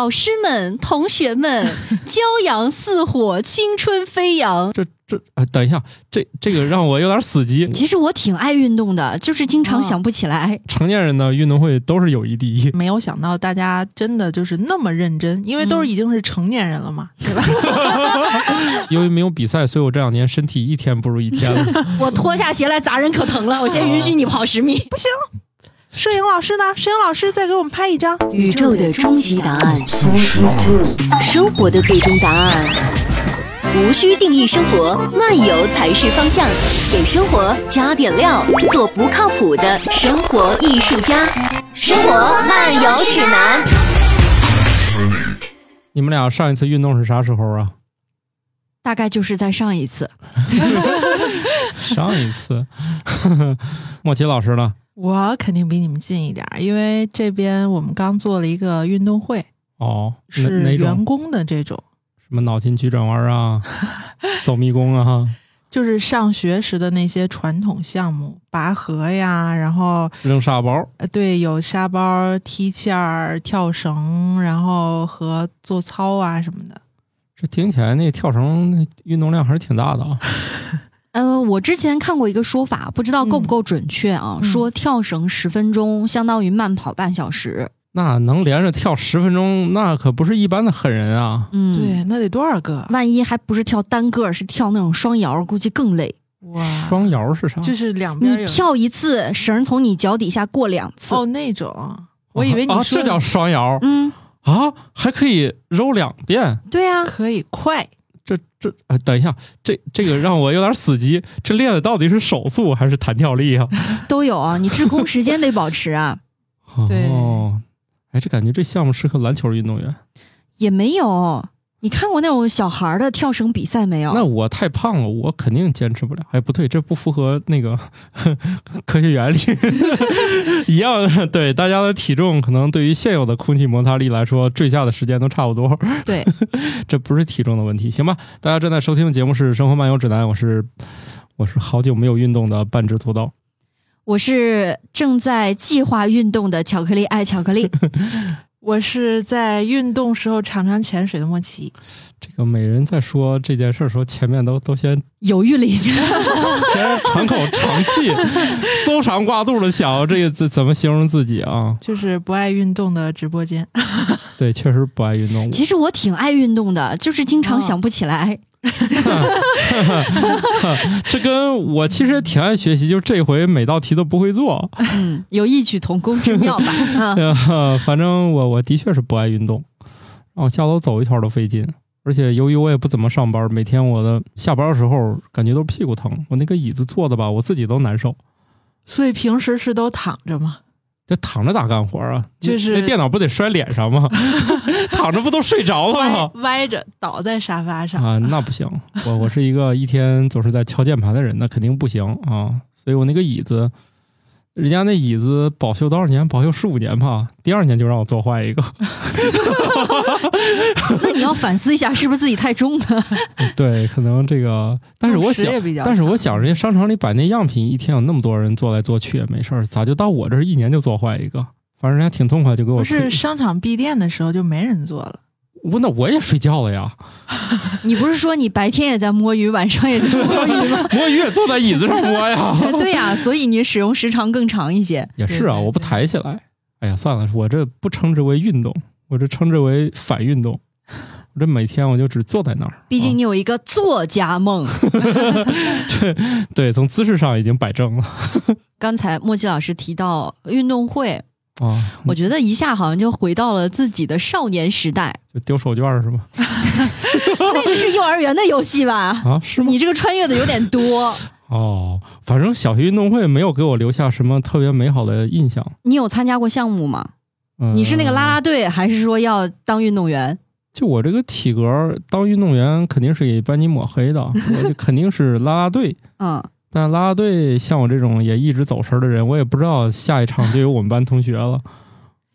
老师们、同学们，骄阳似火，青春飞扬。这这哎，等一下，这这个让我有点死机。其实我挺爱运动的，就是经常想不起来。成年人的运动会都是友谊第一。没有想到大家真的就是那么认真，因为都是已经是成年人了嘛，对吧？由于没有比赛，所以我这两年身体一天不如一天了。我脱下鞋来砸人可疼了，我先允许你跑十米。不行，摄影老师呢？摄影老师再给我们拍一张。宇宙的终极答案，生活的最终答案。无需定义生活，漫游才是方向。给生活加点料，做不靠谱的生活艺术家。生活漫游指南。你们俩上一次运动是啥时候啊？大概就是在上一次。上一次，莫奇老师呢？我肯定比你们近一点，因为这边我们刚做了一个运动会，哦，是员工的这种，什么脑筋急转弯啊，走迷宫啊，哈，就是上学时的那些传统项目，拔河呀，然后扔沙包。呃，对，有沙包、踢毽儿、跳绳，然后和做操啊什么的。这听起来那跳绳运动量还是挺大的啊。呃，我之前看过一个说法，不知道够不够准确啊？嗯说跳绳十分钟相当于慢跑半小时。那能连着跳十分钟，那可不是一般的狠人啊！嗯，对，，那得多少个？万一还不是跳单个，是跳那种双摇，估计更累。哇，双摇是啥？就是两边你跳一次，绳从你脚底下过两次。哦那种，我以为你啊，说这叫双摇嗯，啊，还可以揉两遍。对啊，可以快。这这，哎，等一下，这这个让我有点死机。这练的到底是手速还是弹跳力啊？都有啊。你滞空时间得保持啊。对哦，哎，这感觉这项目适合篮球运动员。也没有，你看过那种小孩儿的跳绳比赛没有？那我太胖了，我肯定坚持不了。哎，不对，这不符合那个 科学原理。一样，对大家的体重可能对于现有的空气摩擦力来说，坠下的时间都差不多。对，这不是体重的问题，行吧？大家正在收听的节目是《生活漫游指南》，我是我是好久没有运动的半只土豆。我是正在计划运动的巧克力爱巧克力。我是在运动时候常常潜水的莫奇，这个每人在说这件事儿时候，前面都都先犹豫了一下，先喘口长气，搜肠刮肚的想这个怎怎么形容自己啊？就是不爱运动的直播间。对，确实不爱运动。其实我挺爱运动的，就是经常想不起来。这跟我其实挺爱学习，就这回每道题都不会做。嗯，有异曲同工之妙吧？嗯，呃反正我我的确是不爱运动，让我下楼走一圈都费劲。而且由于我也不怎么上班，每天我的下班的时候感觉都是屁股疼，我那个椅子坐的吧，我自己都难受。所以平时是都躺着吗？这躺着咋干活啊？就是那电脑不得摔脸上吗？躺着不都睡着了吗？歪着倒在沙发上。啊，那不行，我我是一个一天总是在敲键盘的人，那肯定不行啊。所以我那个椅子，人家那椅子保修多少年？保修十五年吧，第二年就让我坐坏一个。那你要反思一下，是不是自己太重了？对，可能这个，但是我想但是我想，人家商场里摆那样品，一天有那么多人做来做去也没事儿，咋就到我这儿一年就做坏一个？反正人家挺痛快，就给我不是商场闭店的时候就没人做了。我那我也睡觉了呀，你不是说你白天也在摸鱼，晚上也在摸鱼吗？摸鱼也坐在椅子上摸呀。对呀、所以你使用时长更长一些。也是啊，我不抬起来。哎呀，算了，我这不称之为运动，我这称之为反运动。我这每天我就只坐在那儿，毕竟啊你有一个作家梦。对从姿势上已经摆正了 刚才莫奇老师提到运动会，啊，我觉得一下好像就回到了自己的少年时代。就丢手绢是吧？那个是幼儿园的游戏吧？啊，是吗？你这个穿越的有点多。哦，反正小学运动会没有给我留下什么特别美好的印象。你有参加过项目吗？嗯、你是那个啦啦队，还是说要当运动员？就我这个体格，当运动员肯定是给班级抹黑的，我就肯定是啦啦队。嗯，但啦啦队像我这种也一直走神儿的人，我也不知道下一场就有我们班同学了。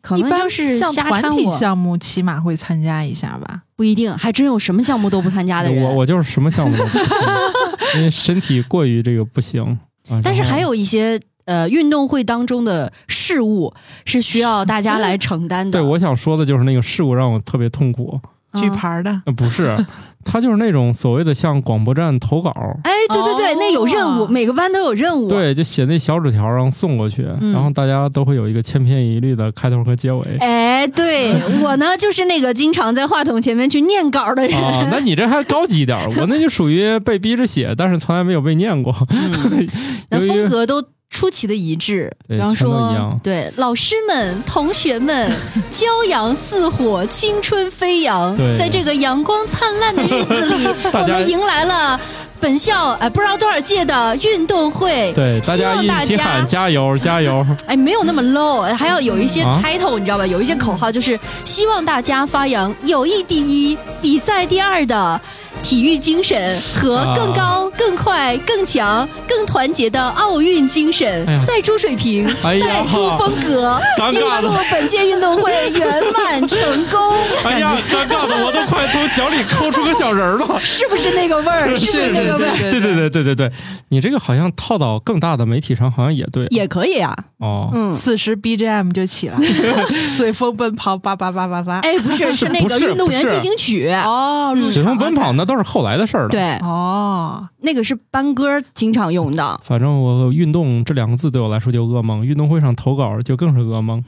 可能就是像团体项目起码会参加一下吧。不一定，还真有什么项目都不参加的人。我我就是什么项目都不参加，因为身体过于这个不行。啊、但是还有一些呃运动会当中的事务是需要大家来承担的。对，我想说的就是那个事故让我特别痛苦。举牌儿的，呃，不是，他就是那种所谓的向广播站投稿，哎，对对对，哦那有任务，每个班都有任务。，对，就写那小纸条，然后送过去，嗯然后大家都会有一个千篇一律的开头和结尾。哎，对我呢，就是那个经常在话筒前面去念稿的人。啊，那你这还高级一点，我那就属于被逼着写，但是从来没有被念过。嗯，那风格都出奇的一致。比方说，对老师们、同学们，骄阳似火，青春飞扬。在这个阳光灿烂的日子里，我们迎来了本校呃不知道多少届的运动会。对，大家一希望大起喊家加油加油！哎，没有那么 low，还要有一些啊 title，、你知道吧？有一些口号就是希望大家发扬友谊第一、比赛第二的体育精神和啊更高、更快、更强、更团结的奥运精神，哎赛出水平，哎赛出风格，预尴尬了祝本届运动会圆满成功。哎呀，尴尬的我都快从脚里抠出个小人儿了。是不是那个味儿？是不是那个味儿？对对对对对对，你这个好像套到更大的媒体上，好像也对也可以啊，哦。嗯。此时 BGM 就起了，随风奔跑，叭叭叭叭叭。哎，不是，是那个运动员进行曲。哦，入随风场奔跑那都是后来的事儿了。，对，哦，那个是班歌经常用的。反正我运动这两个字对我来说就噩梦，运动会上投稿就更是噩梦。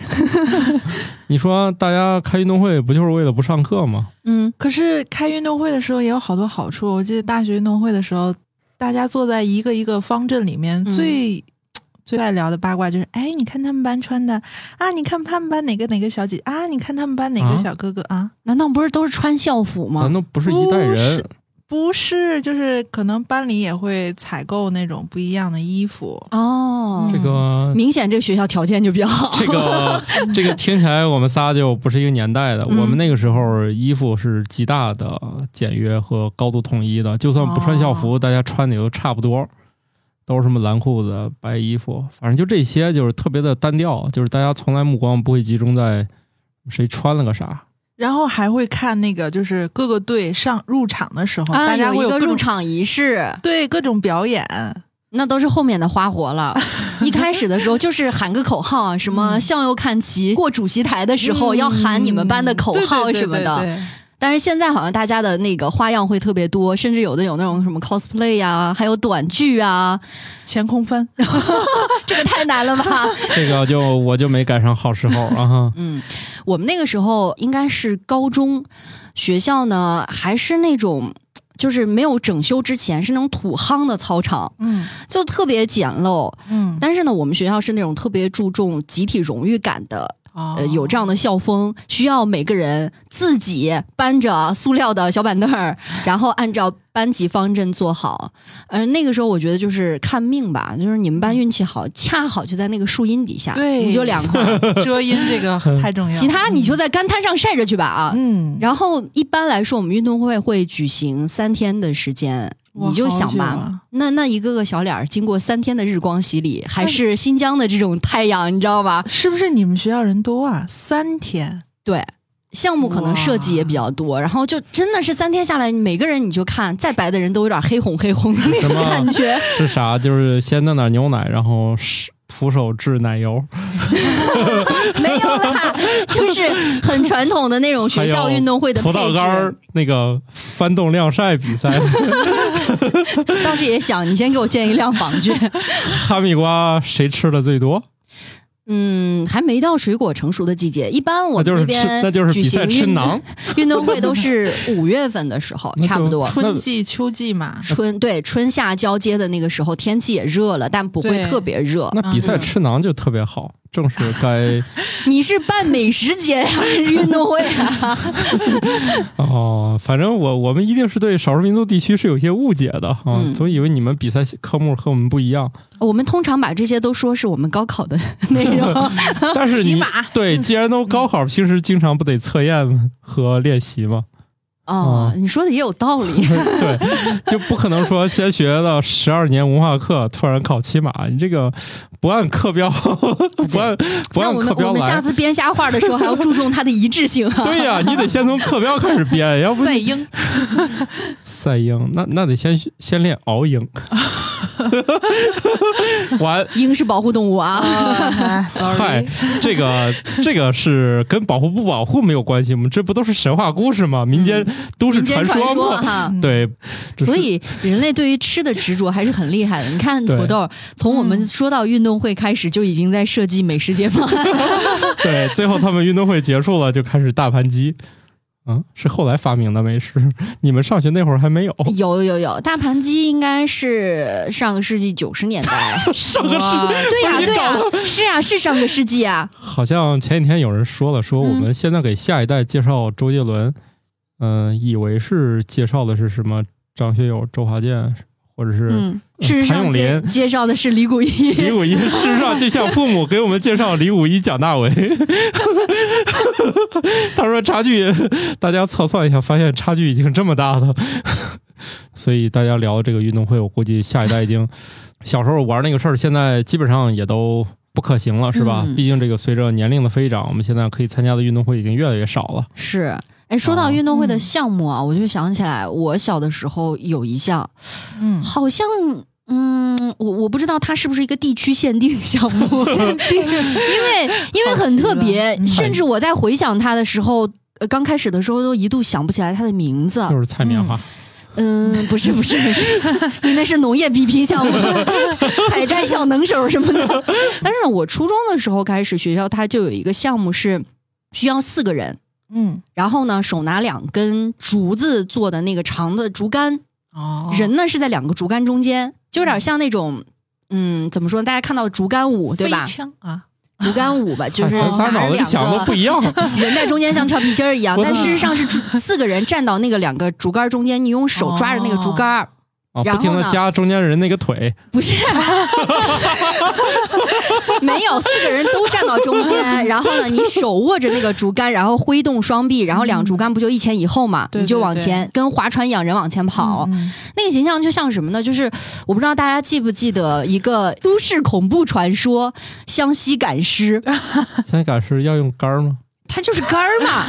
你说大家开运动会不就是为了不上课吗？嗯，可是开运动会的时候也有好多好处。我记得大学运动会的时候，大家坐在一个一个方阵里面，嗯最最爱聊的八卦就是：哎，你看他们班穿的啊，你看他们班哪个哪个小姐啊，你看他们班哪个啊？小哥哥啊。难道不是都是穿校服吗？难道不是一代人？不是，就是可能班里也会采购那种不一样的衣服。哦，这个明显这个学校条件就比较好。这个 这个听起来我们仨就不是一个年代的。嗯。我们那个时候衣服是极大的简约和高度统一的，就算不穿校服，哦。大家穿的也都差不多，都是什么蓝裤子、白衣服，反正就这些，就是特别的单调，就是大家从来目光不会集中在谁穿了个啥。然后还会看那个，就是各个队上入场的时候，啊，大家会有一个入场仪式，对各种表演。那都是后面的花活了。一开始的时候就是喊个口号，什么嗯向右看齐，过主席台的时候要喊你们班的口号什么的。对对对对对但是现在好像大家的那个花样会特别多，甚至有的有那种什么 cosplay 呀、还有短剧啊，前空翻，这个太难了吧？这个就我就没赶上好时候啊哈。嗯，我们那个时候应该是高中，学校呢还是那种。就是没有整修之前是那种土夯的操场，嗯就特别简陋。嗯，但是呢，我们学校是那种特别注重集体荣誉感的，哦呃，有这样的校风，需要每个人自己搬着塑料的小板凳儿，然后按照班级方阵坐好。呃，那个时候我觉得就是看命吧，就是你们班运气好，恰好就在那个树荫底下，对你就两块，遮阴这个太重要了，其他你就在干滩上晒着去吧啊。嗯，然后一般来说，我们运动会会举行三天的时间，哇你就想吧，那那一个个小脸儿经过三天的日光洗礼，还是新疆的这种太阳，你知道吧？是不是你们学校人多啊？三天，对，项目可能设计也比较多，然后就真的是三天下来，每个人你就看再白的人都有点黑红黑红的那个感觉。是啥？就是先弄点牛奶，然后是徒手制奶油，没有啦，就是很传统的那种学校运动会的葡配萄干儿置。那个翻动晾晒比赛，当时也想，你先给我建一辆房去。哈密瓜谁吃的最多？嗯，还没到水果成熟的季节，一般我那就是吃，们那边那就是举比赛行运吃馕。运动会都是五月份的时候，差不多。春季、秋季嘛，春对春夏交接的那个时候，天气也热了，但不会特别热。那比赛嗯吃馕就特别好，正是该 你是办美食节呀、还是运动会啊？哦。反正我我们一定是对少数民族地区是有些误解的啊，嗯总以为你们比赛科目和我们不一样。我们通常把这些都说是我们高考的内容。但是你对，既然都高考，平时经常不得测验和练习吗？哦，你说的也有道理。对，就不可能说先学了十二年文化课，突然考骑马，你这个不按课标，不按不按课标来。我们下次编瞎话的时候还要注重它的一致性啊。对呀、你得先从课标开始编，要不赛鹰，赛鹰，那那得先先练熬鹰。完，鹰是保护动物啊。啊嗨，sorry，，这个这个是跟保护不保护没有关系，我们这不都是神话故事吗？民间都是传说说吗？哈。对，所以人类对于吃的执着还是很厉害的。你看土豆，从我们说到运动会开始，就已经在设计美食节方案。对，最后他们运动会结束了，就开始大盘鸡。嗯，是后来发明的美食，你们上学那会儿还没有。有有有，大盘鸡应该是上个世纪九十年代。上个世纪，对呀、对呀、是啊，是上个世纪啊。好像前几天有人说了，说我嗯们现在给下一代介绍周杰伦，嗯、以为是介绍的是什么张学友、周华健，或者是嗯，事实上介介绍的是李谷一。李谷一。事实上，就像父母给我们介绍李谷一、蒋大为。他说差距，大家测算一下，发现差距已经这么大了。所以大家聊这个运动会，我估计下一代已经小时候玩那个事儿，现在基本上也都不可行了，是吧？嗯毕竟这个随着年龄的飞涨，我们现在可以参加的运动会已经越来越少了。是，哎，说到哦运动会的嗯项目啊，我就想起来，我小的时候有一项，嗯，好像。嗯，我我不知道它是不是一个地区限定项目，因为 因为很特别，甚至我在回想它的时候，呃，刚开始的时候都一度想不起来它的名字。就是菜棉花，嗯，不是不是不是，你那是农业比拼项目，采摘小能手什么的。但是呢，我初中的时候开始，学校它就有一个项目是需要四个人，嗯，然后呢，手拿两根竹子做的那个长的竹竿，哦，人呢是在两个竹竿中间，就有点像那种。嗯，怎么说？大家看到竹竿舞对吧飞？枪啊，竹竿舞吧，就是咱仨拿着两脑子想的不一样。人在中间像跳皮筋儿一样，但事实上是四个人站到那个两个竹竿中间，你用手抓着那个竹竿儿，啊，然后呢不停的夹中间人那个腿，不是，没有四个人都站到中间，然后呢，你手握着那个竹竿，然后挥动双臂，然后两竹竿不就一前一后嘛，对你就对对往前，跟划船一样，人往前跑。嗯那个形象就像什么呢？就是我不知道大家记不记得一个都市恐怖传说——湘西赶尸，湘西赶尸要用杆儿吗？它就是杆儿嘛，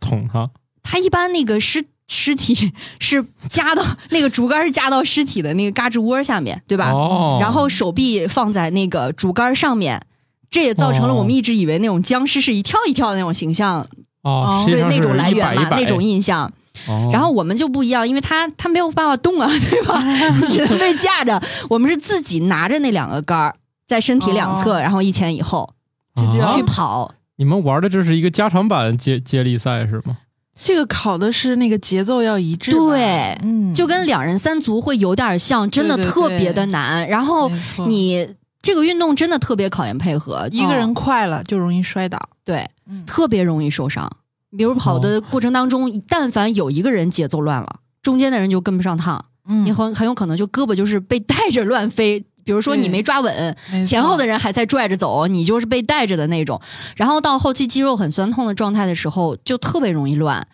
捅它。它一般那个尸尸体是夹到那个竹竿是夹到尸体的那个嘎吱窝下面，对吧？哦，然后手臂放在那个竹竿上面，这也造成了哦我们一直以为那种僵尸是一跳一跳的那种形象，哦，对那种来源嘛，那种印象。哦然后我们就不一样，因为他他没有办法动啊，对吧？只能被架着。我们是自己拿着那两个杆儿，在身体两侧，哦然后一前一后这就去跑。你们玩的这是一个加长版接接力赛是吗？这个考的是那个节奏要一致，对嗯，就跟两人三足会有点像，真的特别的难。然后你这个运动真的特别考验配合，一个人嗯快了就容易摔倒，对嗯。特别容易受伤。比如跑的过程当中，但凡有一个人节奏乱了，中间的人就跟不上趟，嗯。你很很有可能就胳膊就是被带着乱飞。比如说你没抓稳，前后的人还在拽着走，你就是被带着的那种。然后到后期肌肉很酸痛的状态的时候，就特别容易乱。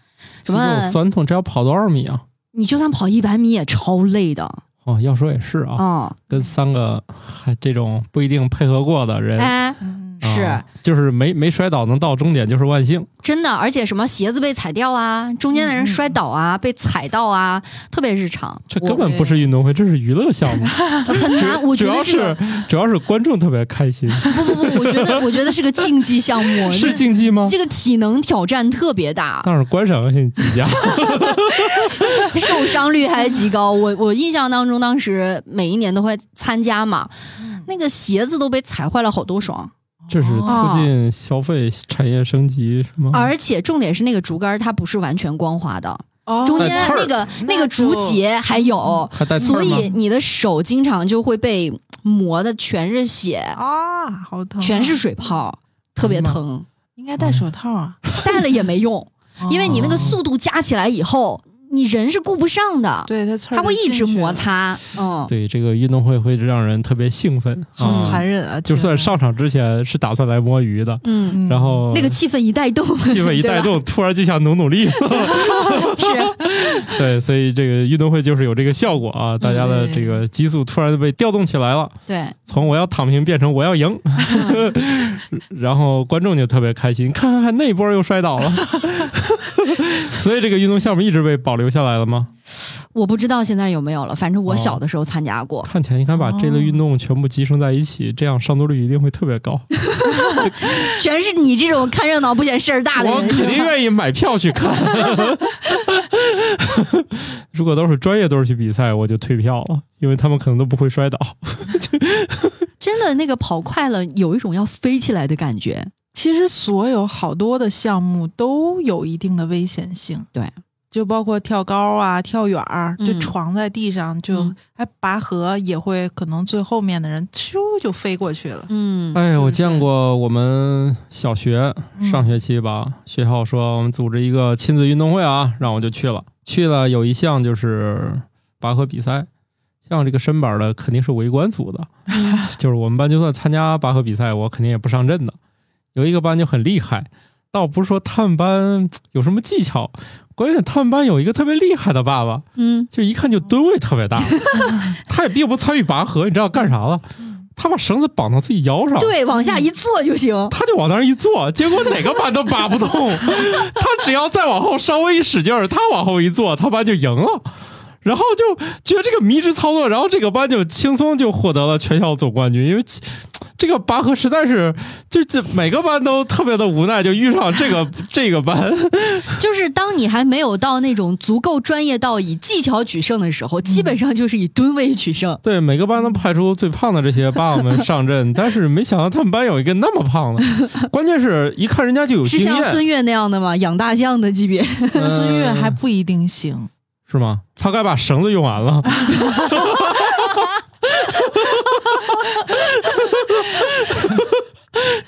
什肌肉么？酸痛，这要跑多少米啊？你就算跑一百米也超累的哦，要说也是啊，哦！跟三个还这种不一定配合过的人，是啊就是没没摔倒能到终点就是万幸。真的，而且什么鞋子被踩掉啊，中间的人摔倒啊，被踩到啊，特别日常。这根本不是运动会，这是娱乐项目。很难，我觉主要得是主要是观众特别开心，不不不，我觉得我觉得是个竞技项目，是竞技吗？这个体能挑战特别大，但是观赏性极佳。受伤率还极高。我我印象当中，当时每一年都会参加嘛，那个鞋子都被踩坏了好多双，这是促进消费产业升级是吗？而且重点是那个竹竿它不是完全光滑的，哦。中间那个那那个竹节还有，所以你的手经常就会被磨的全是血，啊，好疼啊，全是水泡，特别疼。应该戴手套啊，戴了也没用，因为你那个哦速度加起来以后，你人是顾不上的，对它刺儿它会一直摩擦。嗯，对这个运动会会让人特别兴奋。好啊！残忍啊！就算上场之前是打算来摸鱼的，嗯，嗯然后那个气氛一带动，气氛一带动，突然就想努努力。是，对，所以这个运动会就是有这个效果啊，大家的这个激素突然就被调动起来了，对，从我要躺平变成我要赢，嗯。然后观众就特别开心，看看看那一波又摔倒了。所以这个运动项目一直被保留下来了吗？我不知道现在有没有了，反正我小的时候参加过。看起来应该把这类运动全部集成在一起，这样上座率一定会特别高。全是你这种看热闹不嫌事儿大的我人，肯定愿意买票去看。如果都是专业队儿去比赛，我就退票了，因为他们可能都不会摔倒。真的那个跑快了，有一种要飞起来的感觉。其实所有好多的项目都有一定的危险性，对，就包括跳高啊、跳远儿，就嗯。床在地上，就嗯。还拔河也会，可能最后面的人咻就飞过去了。嗯，哎，我见过我们小学嗯上学期吧，学校说我们组织一个亲子运动会啊，让我就去了。去了有一项就是拔河比赛，像这个身板的肯定是围观组的，就是我们班就算参加拔河比赛，我肯定也不上阵的。有一个班就很厉害，倒不是说他们班有什么技巧，关键他们班有一个特别厉害的爸爸，嗯，就一看就吨位特别大，他也并不参与拔河，你知道干啥了？他把绳子绑到自己腰上，对，往下一坐就行。他就往那儿一坐，结果哪个班都拔不动。他只要再往后稍微一使劲儿，他往后一坐，他班就赢了。然后就觉得这个迷之操作，然后这个班就轻松就获得了全校总冠军，因为其这个拔河实在是就这每个班都特别的无奈，就遇上这个 这个班。就是当你还没有到那种足够专业到以技巧取胜的时候，基本上就是以吨位取胜。对，每个班都派出最胖的这些爸爸们上阵，但是没想到他们班有一个那么胖的，关键是一看人家就有是经验，像孙悦那样的吗？养大象的级别？孙悦还不一定行，是吗？他该把绳子用完了。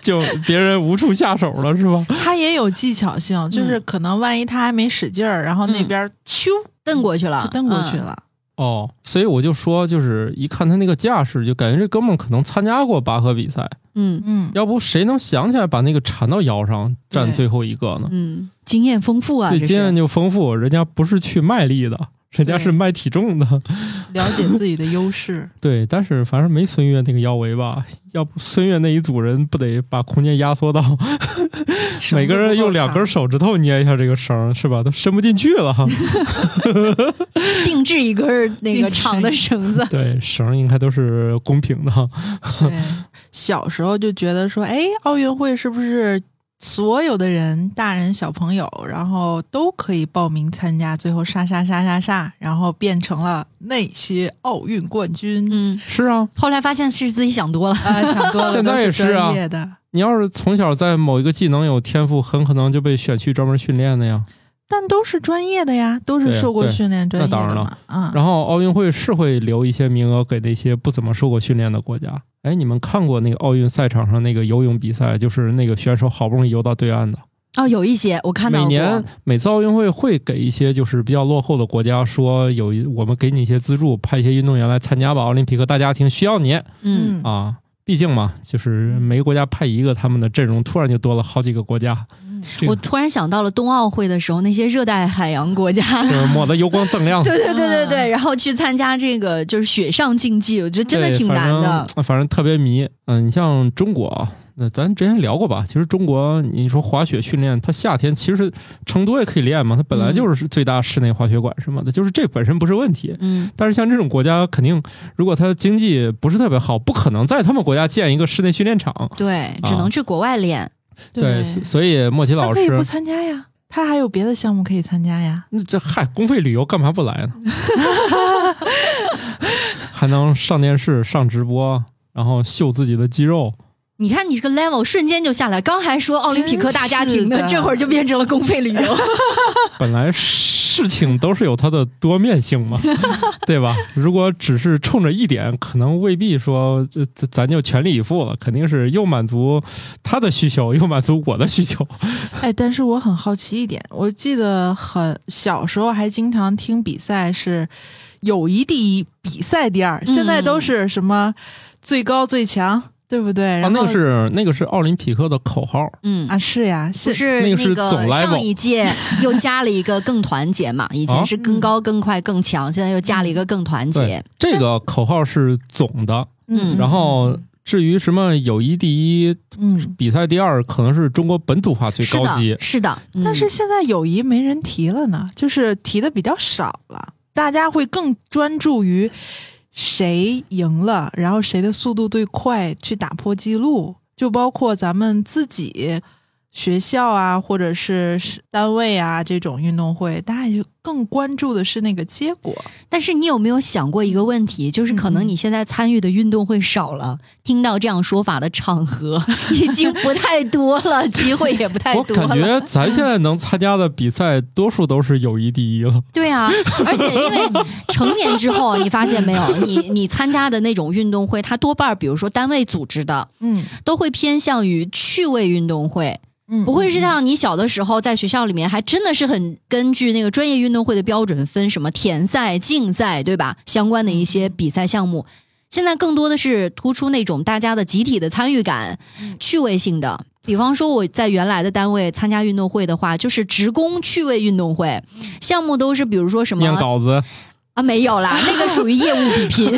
就别人无处下手了，是吧？他也有技巧性，就是可能万一他还没使劲儿，然后那边咻蹬过去了，就蹬过去嗯。了。哦，所以我就说，就是一看他那个架势，就感觉这哥们儿可能参加过拔河比赛，嗯。嗯，要不谁能想起来把那个缠到腰上站最后一个呢？嗯，经验丰富啊，这是。这经验就丰富，人家不是去卖力的，人家是卖体重的。了解自己的优势。对，但是反正没孙悦那个腰围吧，要不孙悦那一组人不得把空间压缩到每个人用两根手指头捏一下这个绳儿，是吧？都伸不进去了哈。定制一根儿 那个长的绳子。对，绳应该都是公平的小时候就觉得说，哎，奥运会是不是所有的人，大人小朋友，然后都可以报名参加？最后杀杀杀杀杀，然后变成了那些奥运冠军。嗯，是啊，后来发现是自己想多了。啊，想多了，现在也是啊。你要是从小在某一个技能有天赋，很可能就被选去专门训练的呀。但都是专业的呀，都是受过训练专业的那当然了嘛。嗯，然后奥运会是会留一些名额给那些不怎么受过训练的国家。哎，你们看过那个奥运赛场上那个游泳比赛，就是那个选手好不容易游到对岸的。哦，有一些我看到。每年每次奥运会会给一些就是比较落后的国家说有一我们给你一些资助，派一些运动员来参加吧，奥林匹克大家庭需要你嗯，啊。毕竟嘛，就是每个国家派一个，他们的阵容突然就多了好几个国家，嗯这个我突然想到了冬奥会的时候，那些热带海洋国家。就 是抹得油光锃亮。对对对对对，然后去参加这个就是雪上竞技，我觉得真的挺难的。反正，反正特别迷。嗯，你像中国啊，那咱之前聊过吧？其实中国，你说滑雪训练，它夏天其实成都也可以练嘛，它本来就是最大室内滑雪馆什么的，就是这本身不是问题。嗯，但是像这种国家，肯定如果它经济不是特别好，不可能在他们国家建一个室内训练场。对，只能去国外练。对，所所以莫奇老师可以不，参加呀，他还有别的项目可以参加呀。那这嗨，公费旅游干嘛不来呢？还能上电视、上直播，然后秀自己的肌肉。你看你这个 level 瞬间就下来，刚还说奥林匹克大家庭呢，这会儿就变成了公费旅游。本来事情都是有它的多面性嘛，对吧？如果只是冲着一点，可能未必说这这咱就全力以赴了，肯定是又满足他的需求，又满足我的需求。哎，但是我很好奇一点，我记得很小时候还经常听比赛是友谊第一，比赛第二，现在都是什么最高最强，对不对？啊，然后那个是那个是奥林匹克的口号，嗯，啊，是呀，是是那个是总 level 上一届又加了一个更团结嘛？以前啊是更高、更快、更强，现在又加了一个更团结。，这个口号是总的，嗯然后至于什么友谊第一、嗯，比赛第二，可能是中国本土化最高级的，。是的。嗯但是现在友谊没人提了呢，就是提的比较少了。大家会更专注于谁赢了，然后谁的速度最快去打破记录，就包括咱们自己。学校啊，或者是单位啊，这种运动会，大家就更关注的是那个结果。但是你有没有想过一个问题，就是可能你现在参与的运动会少了，听到这样说法的场合 已经不太多了，机会也不太多了。感觉咱现在能参加的比赛，多数都是友谊第一了。对啊，而且因为成年之后，你发现没有，你你参加的那种运动会，它多半儿比如说单位组织的，嗯都会偏向于趣味运动会。嗯，不会是像你小的时候在学校里面，还真的是很根据那个专业运动会的标准分什么田赛、竞赛，对吧？相关的一些比赛项目，现在更多的是突出那种大家的集体的参与感、趣味性的。比方说我在原来的单位参加运动会的话，就是职工趣味运动会，项目都是比如说什么念稿子啊，没有啦，那个属于业务比拼。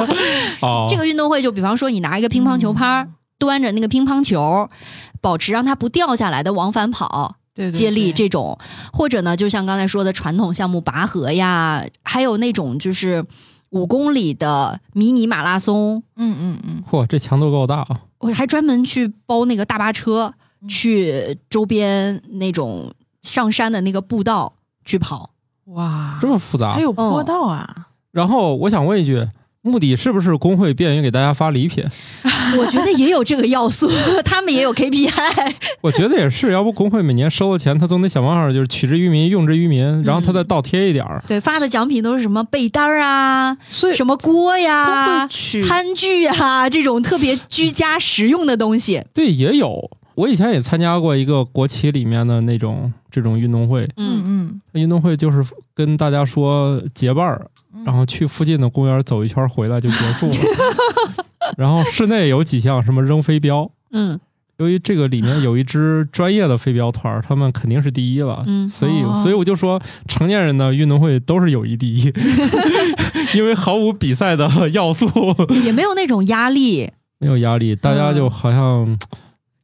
哦，这个运动会就比方说你拿一个乒乓球拍儿，端着那个乒乓球，保持让它不掉下来的往返跑。接力对这种，或者呢，就像刚才说的传统项目拔河呀，还有那种就是五公里的迷你马拉松，嗯嗯嗯，嚯，这强度够大啊！我还专门去包那个大巴车，嗯去周边那种上山的那个步道去跑。哇，这么复杂还。有坡道啊！然后我想问一句，目的是不是工会便于给大家发礼品？我觉得也有这个要素，他们也有 KPI。我觉得也是，要不工会每年收的钱，他总得想办法，就是取之于民，用之于民，然后他再倒贴一点儿。对，发的奖品都是什么被单儿啊，什么锅呀餐具啊，这种特别居家实用的东西。对，也有。我以前也参加过一个国企里面的那种这种运动会，嗯，嗯运动会就是跟大家说结伴儿，嗯，然后去附近的公园走一圈回来就结束了。然后室内有几项什么扔飞镖，嗯。由于这个里面有一支专业的飞镖团，他们肯定是第一了，嗯所以哦所以我就说成年人的运动会都是友谊第一，因为毫无比赛的要素，也没有那种压力，没有压力，大家就好像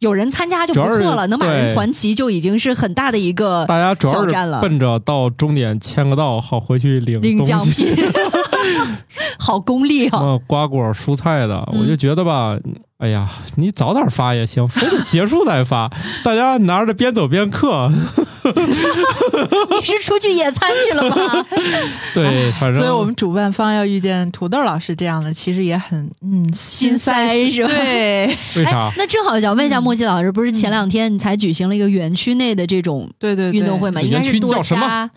有人参加就不错了，能把人对攒齐就已经是很大的一个大家主要是挑战了奔着到终点签个到，好回去领领。奖品，好功利什哦。么瓜果蔬菜的，嗯我就觉得吧，哎呀，你早点发也行，非得结束再发，大家拿着边走边嗑，你是出去野餐去了吗？对，反正所以我们主办方要遇见土豆老师这样的，其实也很嗯心塞是吧？对为啥哎？那正好想问一下莫奇老师，不是前两天你才举行了一个园区内的这种对对对运动会吗？园应该是多区叫什么家，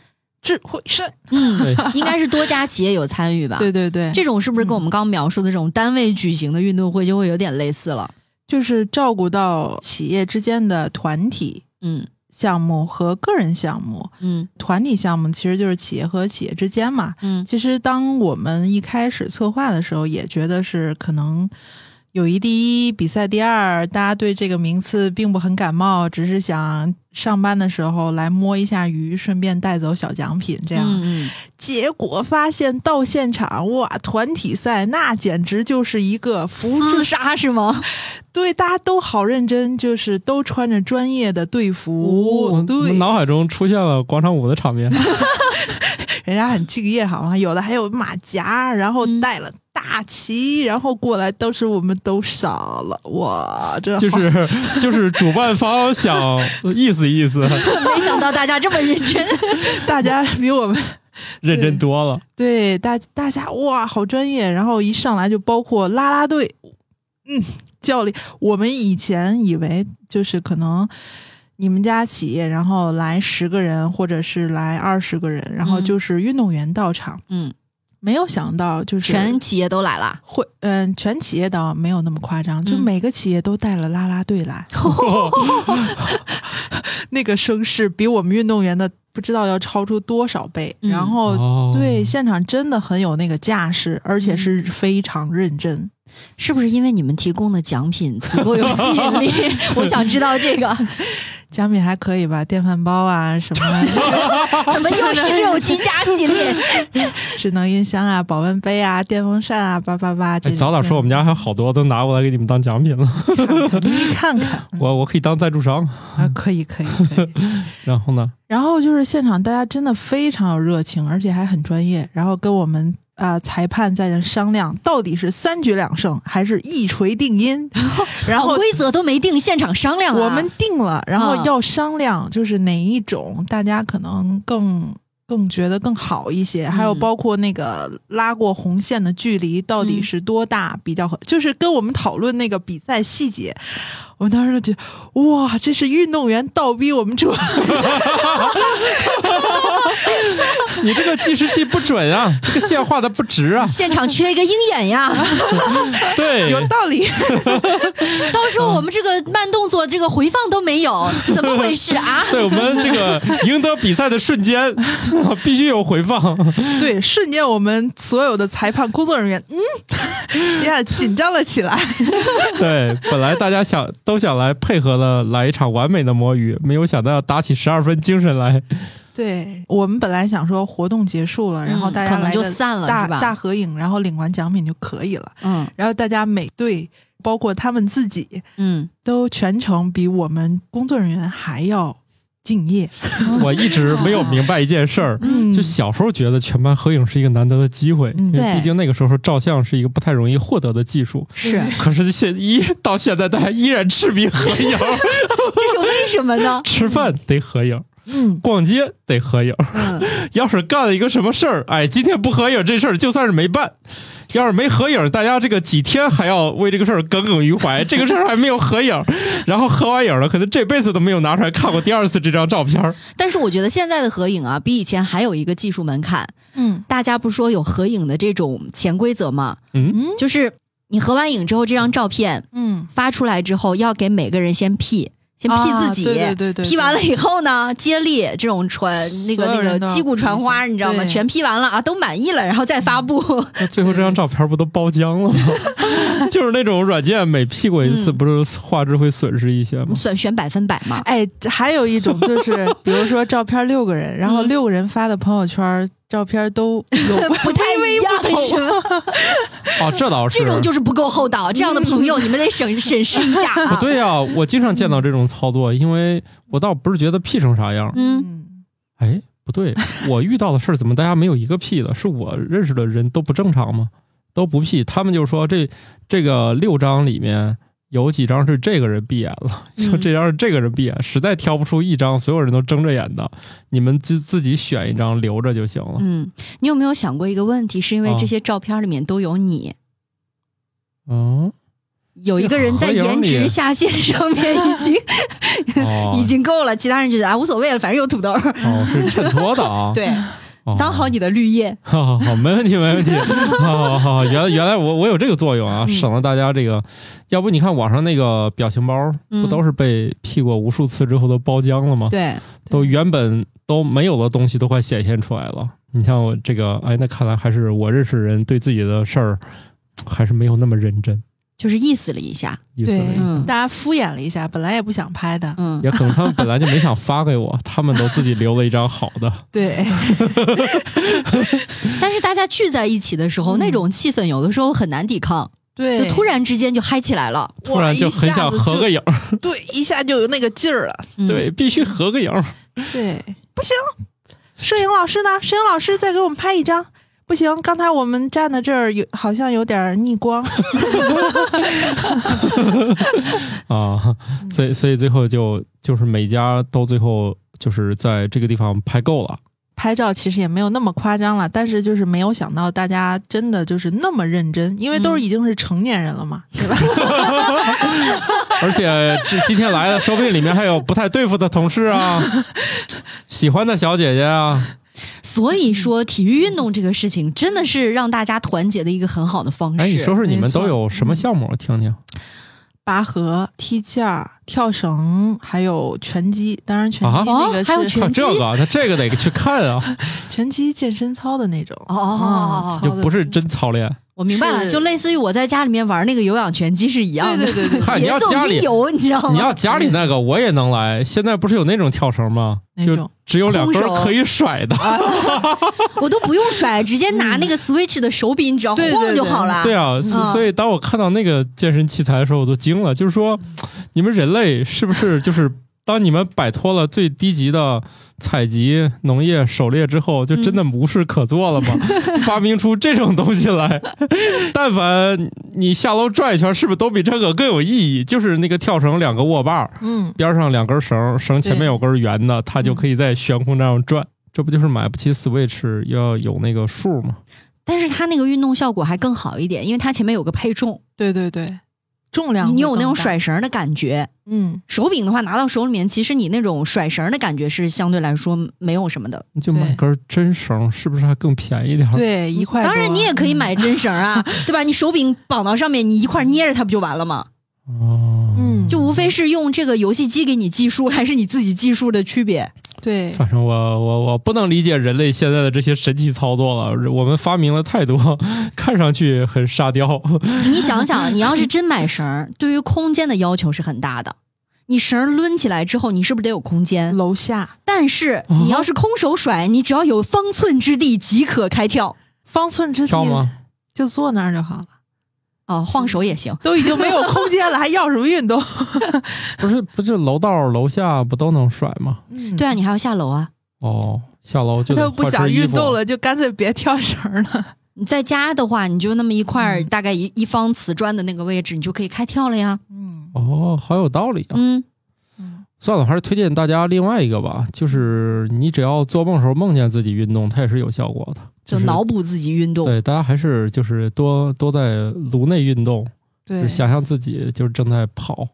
智慧山，嗯，应该是多家企业有参与吧？对对对，这种是不是跟我们刚刚描述的这种单位举行的运动会就会有点类似了？就是照顾到企业之间的团体嗯项目和个人项目。嗯团体项目其实就是企业和企业之间嘛。嗯其实当我们一开始策划的时候，也觉得是可能友谊第一，比赛第二，大家对这个名次并不很感冒，只是想上班的时候来摸一下鱼，顺便带走小奖品这样。嗯结果发现到现场，哇，团体赛那简直就是一个嗯，服厮杀是吗？对，大家都好认真，就是都穿着专业的队服，我对，脑海中出现了广场舞的场面，人家很敬业，好吗？有的还有马甲，然后嗯。带了大旗，然后过来，当时我们都傻了，哇，这就是就是主办方想意思意思，没想到大家这么认真。大家比我们 认真多了。对大大家哇，好专业，然后一上来就包括啦啦队，嗯，教练，我们以前以为就是可能。你们家企业，然后来十个人，或者是来二十个人，然后嗯就是运动员到场，嗯，没有想到就是全企业都来了。会，嗯，全企业倒没有那么夸张，就嗯每个企业都带了啦啦队来，那个声势比我们运动员的不知道要超出多少倍。嗯然后，哦对，现场真的很有那个架势，而且是非常认真。是不是因为你们提供的奖品足够有吸引力？我想知道这个。奖品还可以吧，电饭煲啊，什么 怎么又是这种居家系列？智能音箱啊、保温杯啊、电风扇啊，叭叭叭。这哎，早点说，我们家还有好多都拿过来给你们当奖品了，你看看 我我可以当赞助商。啊，可以可以可以。然后呢？然后就是现场大家真的非常有热情，而且还很专业，然后跟我们啊、呃裁判在那商量，到底是三局两胜还是一锤定音。然后哦规则都没定，现场商量啊。我们定了，然后嗯要商量，就是哪一种大家可能更更觉得更好一些，还有嗯包括那个拉过红线的距离到底嗯是多大比较合，就是跟我们讨论那个比赛细节。我们当时就觉得，哇，这是运动员倒逼我们出，你这个计时器不准啊，这个线画的不直啊。现场缺一个鹰眼呀，对，有道理。到时候我们这个慢动作这个回放都没有，怎么回事啊？对我们这个赢得比赛的瞬间必须有回放。对，瞬间我们所有的裁判工作人员，嗯，呀，紧张了起来。对，本来大家想都想来配合的来一场完美的摸鱼，没有想到要打起十二分精神来。对我们本来想说活动结束了，然后大家嗯可能就散了，吧？大合影，然后领完奖品就可以了。嗯然后大家每队，包括他们自己，嗯，都全程比我们工作人员还要敬业。我一直没有明白一件事儿。嗯就小时候觉得全班合影是一个难得的机会，嗯因为对毕竟那个时候照相是一个不太容易获得的技术。是，可是现一到现在，大家依然痴迷合影，这是为什么呢？吃饭得合影，嗯，逛街得合影。嗯，要是干了一个什么事儿，哎，今天不合影，这事儿就算是没办。要是没合影，大家这个几天还要为这个事儿耿耿于怀，这个事儿还没有合影，然后合完影了，可能这辈子都没有拿出来看过第二次这张照片。但是我觉得现在的合影啊，比以前还有一个技术门槛。嗯大家不说有合影的这种潜规则吗？嗯，嗯就是你合完影之后，这张照片嗯，发出来之后，要给每个人先 P，先 P 自己。啊对对对对 P 完了以后呢，接力这种传那个那个击鼓传花你知道吗？全 P 完了啊，都满意了，然后再发布。那最后这张照片不都包浆了吗？就是那种软件每 P 过一次，嗯不是画质会损失一些吗？选选百分百嘛。哎，还有一种就是，比如说照片六个人，然后嗯六个人发的朋友圈照片都有 不太一样，是吗？哦，这倒是。这种就是不够厚道，这样的朋友你们得审审视一下啊。对呀、我经常见到这种操作，因为我倒不是觉得 P 成啥样，嗯，嗯，哎，不对，我遇到的事儿怎么大家没有一个 P 的？是我认识的人都不正常吗？都不 P，他们就说这这个六张里面有几张是这个人闭眼了，这张是这个人闭眼，实在挑不出一张所有人都睁着眼的，你们自自己选一张留着就行了。嗯，你有没有想过一个问题？是因为啊这些照片里面都有你，嗯，有一个人在颜值下限上面已经 哦，已经够了，其他人觉得啊无所谓了，反正有土豆。哦是衬托的啊，对，哦，当好你的绿叶。好好好，没问题，没问题。好好好，原来原来我我有这个作用啊，嗯省了大家这个。要不你看网上那个表情包，嗯不都是被 P 过无数次之后都包浆了吗？对，都原本都没有的东西都快显现出来了。你像我这个，哎，那看来还是我认识人对自己的事儿还是没有那么认真，就是意思了一下。对意思了一下嗯大家敷衍了一下，本来也不想拍的，嗯，也可能他们本来就没想发给我，他们都自己留了一张好的。对，但是大家聚在一起的时候，嗯那种气氛有的时候很难抵抗，对，就突然之间就嗨起来了。突然就很想合个影，对，一下就有那个劲儿了。嗯对，，必须合个影。对，不行，摄影老师呢？摄影老师再给我们拍一张。不行，刚才我们站的这儿有好像有点逆光。啊，所以所以最后就就是每家都最后就是在这个地方拍够了。拍照其实也没有那么夸张了，但是就是没有想到大家真的就是那么认真，因为都是已经是成年人了嘛，对吧？而且这今天来的，说不定里面还有不太对付的同事啊，喜欢的小姐姐啊。所以说体育运动这个事情真的是让大家团结的一个很好的方式。哎，你说说你们都有什么项目？我听听。拔河、踢毽儿、跳绳，还有拳击。当然，拳击啊那个哦还有是拳击这个，那这个得去看啊，拳击健身操的那种。哦嗯就不是真操练我明白了，就类似于我在家里面玩那个有氧拳击是一样的，对对对对 嗨你要节奏家里一有，你知道吗？你要家里那个我也能来，现在不是有那种跳绳吗？就只有两根可以甩的。我都不用甩，直接拿那个 Switch 的手柄，只要晃就好了。对啊，所所以当我看到那个健身器材的时候，我都惊了。就是说，你们人类是不是就是当你们摆脱了最低级的采集、农业、狩猎之后，就真的无事可做了吗？发明出这种东西来，但凡你下楼转一圈，是不是都比这个更有意义？就是那个跳绳，两个握把，嗯，边上两根绳，绳前面有根圆的，它就可以在悬空这样转。这不就是买不起 Switch 要有那个数吗？但是它那个运动效果还更好一点，因为它前面有个配重，对对对，重量你你有那种甩绳的感觉。嗯，手柄的话拿到手里面，其实你那种甩绳的感觉是相对来说没有什么的。你就买根真绳，是不是还更便宜点儿？对，一块。当然你也可以嗯，买真绳啊，对吧？你手柄绑到上面，你一块捏着它不就完了吗？哦，嗯，就无非是用这个游戏机给你计数，还是你自己计数的区别。对，反正我我我不能理解人类现在的这些神奇操作了。我们发明了太多，看上去很沙雕。你想想，你要是真买绳儿，对于空间的要求是很大的。你绳儿抡起来之后，你是不是得有空间？楼下但是哦你要是空手甩，你只要有方寸之地即可开跳。方寸之地跳吗？就坐那儿就好了，哦，晃手也行。都已经没有空间了，还要什么运动？不是，不就楼道楼下不都能甩吗？嗯对啊，你还要下楼啊。哦，下楼就他又不想运动。了，就干脆别跳绳了。你在家的话，你就那么一块大概一一方瓷砖的那个位置，你就可以开跳了呀。嗯哦，好有道理啊！嗯，嗯算了，还是推荐大家另外一个吧，就是你只要做梦时候梦见自己运动，它也是有效果的。就脑补自己运动。对，大家还是就是多多在颅内运动，就对是，想象自己就是正在跑。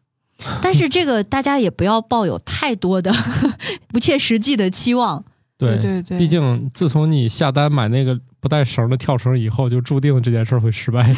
但是这个大家也不要抱有太多的 不切实际的期望。对对对，毕竟自从你下单买那个不带绳的跳绳以后，就注定这件事儿会失败。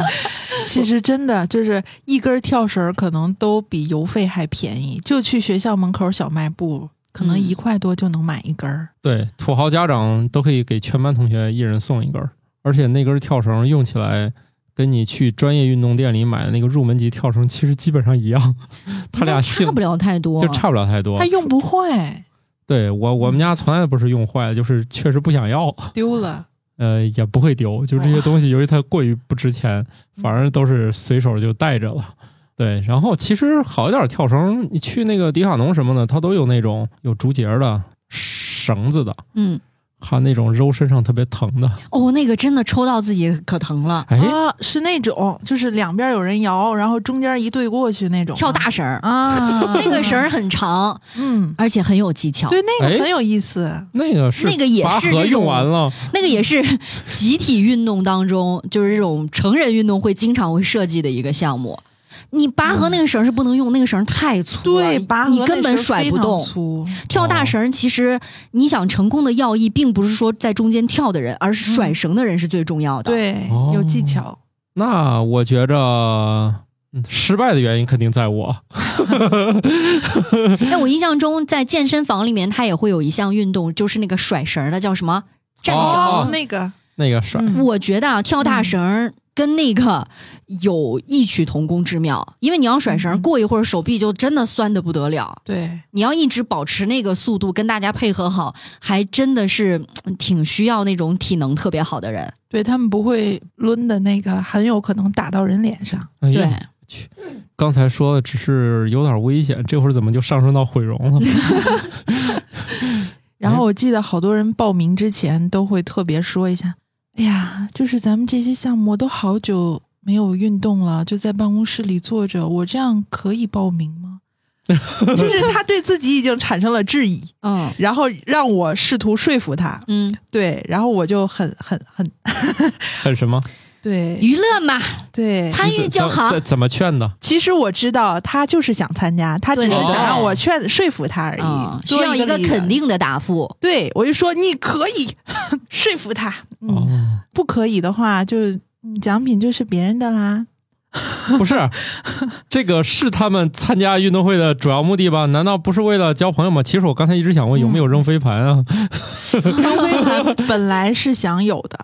其实真的就是一根跳绳可能都比邮费还便宜，就去学校门口小卖部，可能嗯一块多就能买一根儿。对，土豪家长都可以给全班同学一人送一根儿，而且那根跳绳用起来跟你去专业运动店里买的那个入门级跳绳其实基本上一样，它俩差不了太多，就差不了太多它。用不坏，对我我们家从来不是用坏，就是确实不想要，丢了。呃，也不会丢。就这些东西，由于它过于不值钱，反而都是随手就带着了。对，然后其实好一点的跳绳，你去那个迪卡侬什么的，它都有那种有竹节的绳子的，嗯，还有那种揉身上特别疼的。哦，那个真的抽到自己可疼了，哎，啊，是那种，就是两边有人摇，然后中间一对过去那种。跳大绳儿，啊，那个绳儿很长，嗯，而且很有技巧。对，那哎个很有意思。那个是那个也是这种用完了，那个也是集体运动当中，就是这种成人运动会经常会设计的一个项目。你拔河那个绳是不能用，那个绳太粗了，对，拔河你根本甩不动。粗跳大绳其实你想成功的要义，并不是说在中间跳的人，而是甩绳的人是最重要的。，对，哦有技巧。那我觉着嗯失败的原因肯定在我。那，我印象中在健身房里面，它也会有一项运动，就是那个甩绳的，叫什么战绳。哦那个，那个甩，嗯我觉得啊，跳大绳儿跟那个有异曲同工之妙，因为你要甩绳过一会儿手臂就真的酸的不得了。对，你要一直保持那个速度，跟大家配合好，还真的是嗯挺需要那种体能特别好的人。对他们不会抡的那个，很有可能打到人脸上。对，哎呀，刚才说的只是有点危险，这会儿怎么就上升到毁容了？然后我记得好多人报名之前都会特别说一下：“哎呀，就是咱们这些项目我都好久没有运动了，就在办公室里坐着，我这样可以报名吗？” 就是他对自己已经产生了质疑，嗯然后让我试图说服他。嗯，对，然后我就很很很很什么？对娱乐嘛，对。参与就好怎。怎么劝呢？其实我知道他就是想参加，他只是想让我劝说服他而已，嗯，需要一个肯。定的答复。对，我就说你可以 说服他，嗯，哦，不可以的话就嗯奖品就是别人的啦。不是，这个是他们参加运动会的主要目的吧？难道不是为了交朋友吗？其实我刚才一直想问有没有扔飞盘啊？扔飞盘本来是想有的，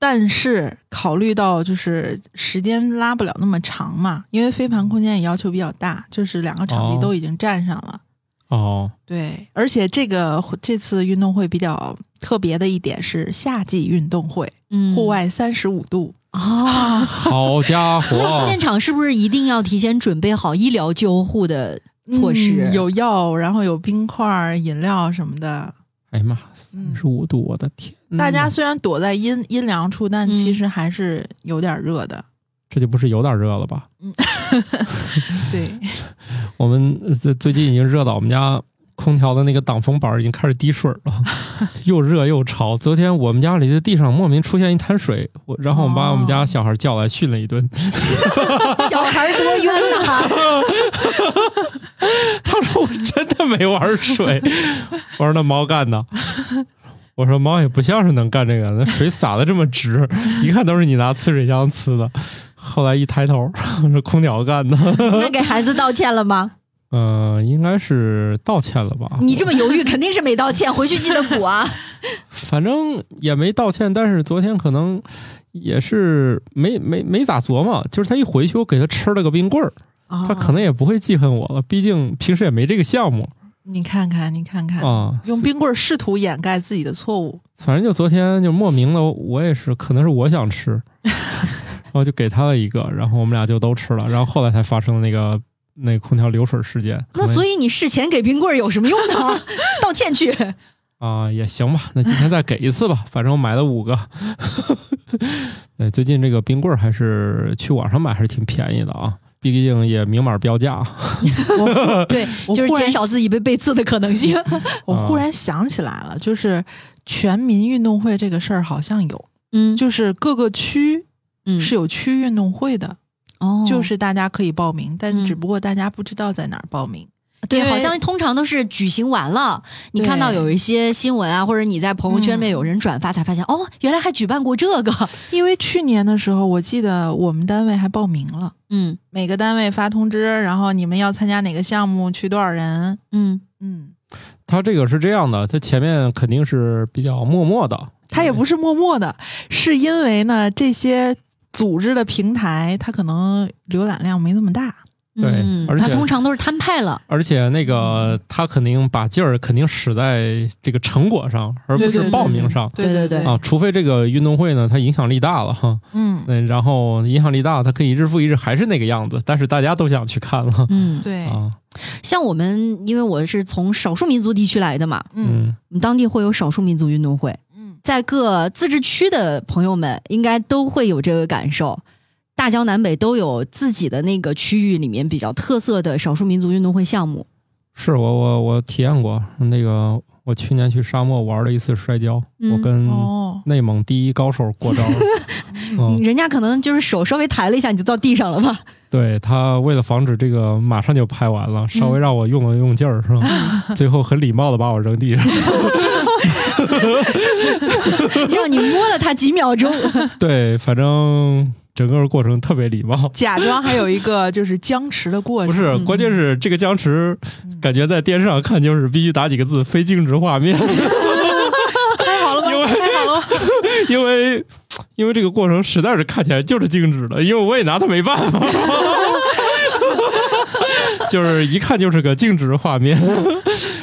但是考虑到就是时间拉不了那么长嘛，因为飞盘空间也要求比较大，就是两个场地哦都已经占上了。哦，对，而且这个这次运动会比较特别的一点是夏季运动会，嗯户外三十五度。啊。好家伙 所以现，场是不是一定要提前准备好医疗救护的措施？嗯有药，然后有冰块、饮料什么的。哎呀妈，嗯三十五度，我的天！大家嗯虽然躲在阴阴凉处，但嗯其实还是有点热的。这就不是有点热了吧？嗯 对，我们呃最最近已经热到我们家空调的那个挡风板已经开始滴水了，又热又潮。昨天我们家里的地上莫名出现一滩水，我然后我们把我们家小孩叫来训了一顿。小孩多冤呐！他说我真的没玩水，我说那猫干的。我说猫也不像是能干这个，那水洒的这么直，一看都是你拿呲水枪呲的。后来一抬头，是空调干的。那给孩子道歉了吗？嗯、应该是道歉了吧？你这么犹豫，肯定是没道歉，回去记得补啊。反正也没道歉，但是昨天可能也是没没没咋琢磨，就是他一回去，我给他吃了个冰棍儿，他他可能也不会记恨我了，毕竟平时也没这个项目你看看，你看看，啊。用冰棍试图掩盖自己的错误。反正就昨天就莫名的，我也是，可能是我想吃，然后就给他了一个，然后我们俩就都吃了，然后后来才发生了那个那空调流水事件。那所以以你事前给冰棍有什么用呢？道歉去。啊、也行吧，那今天再给一次吧，反正我买了五个。对，最近这个冰棍儿还是去网上买还是挺便宜的啊，毕竟也明码标价。对，就是减少自己被背刺的可能性。我忽然想起来了，就是全民运动会这个事儿好像有，嗯，就是各个区嗯是有区运动会的，哦，就是大家可以报名，但嗯只不过大家不知道在哪儿报名。对，好像通常都是举行完了，你看到有一些新闻啊，或者你在朋友圈里面有人转发，才发现、哦，原来还举办过这个。因为去年的时候，我记得我们单位还报名了，嗯每个单位发通知，然后你们要参加哪个项目，去多少人。嗯，嗯，他这个是这样的，他前面肯定是比较默默的，他也不是默默的，是因为呢这些组织的平台，它可能浏览量没那么大。对嗯而且他通常都是摊派了。而且那个他肯定把劲儿肯定使在这个成果上，而不是报名上。对对对对。啊。除非这个运动会呢，它影响力大了哈，嗯，那然后影响力大，它可以日复一日还是那个样子，但是大家都想去看了。嗯，对，啊。像我们，因为我是从少数民族地区来的嘛，嗯。嗯，我们当地会有少数民族运动会，嗯，在各自治区的朋友们应该都会有这个感受。大江南北都有自己的那个区域里面比较特色的少数民族运动会项目。是我我我体验过那个，我去年去沙漠玩了一次摔跤，嗯我跟哦，内蒙第一高手过招了。嗯，人家可能就是手稍微抬了一下，你就到地上了吧？对他为了防止这个马上就拍完了，稍微让我用了用劲儿，是吧？最后很礼貌的把我扔地上。让你摸了他几秒钟。对，反正整个过程特别礼貌。假装还有一个就是僵持的过程。不是，嗯关键是这个僵持，嗯感觉在电视上看就是必须打几个字“非静止画面”，太好了吗？因为太好了吗？因为因为这个过程实在是看起来就是静止的，因为我也拿他没办法，就是一看就是个静止画面，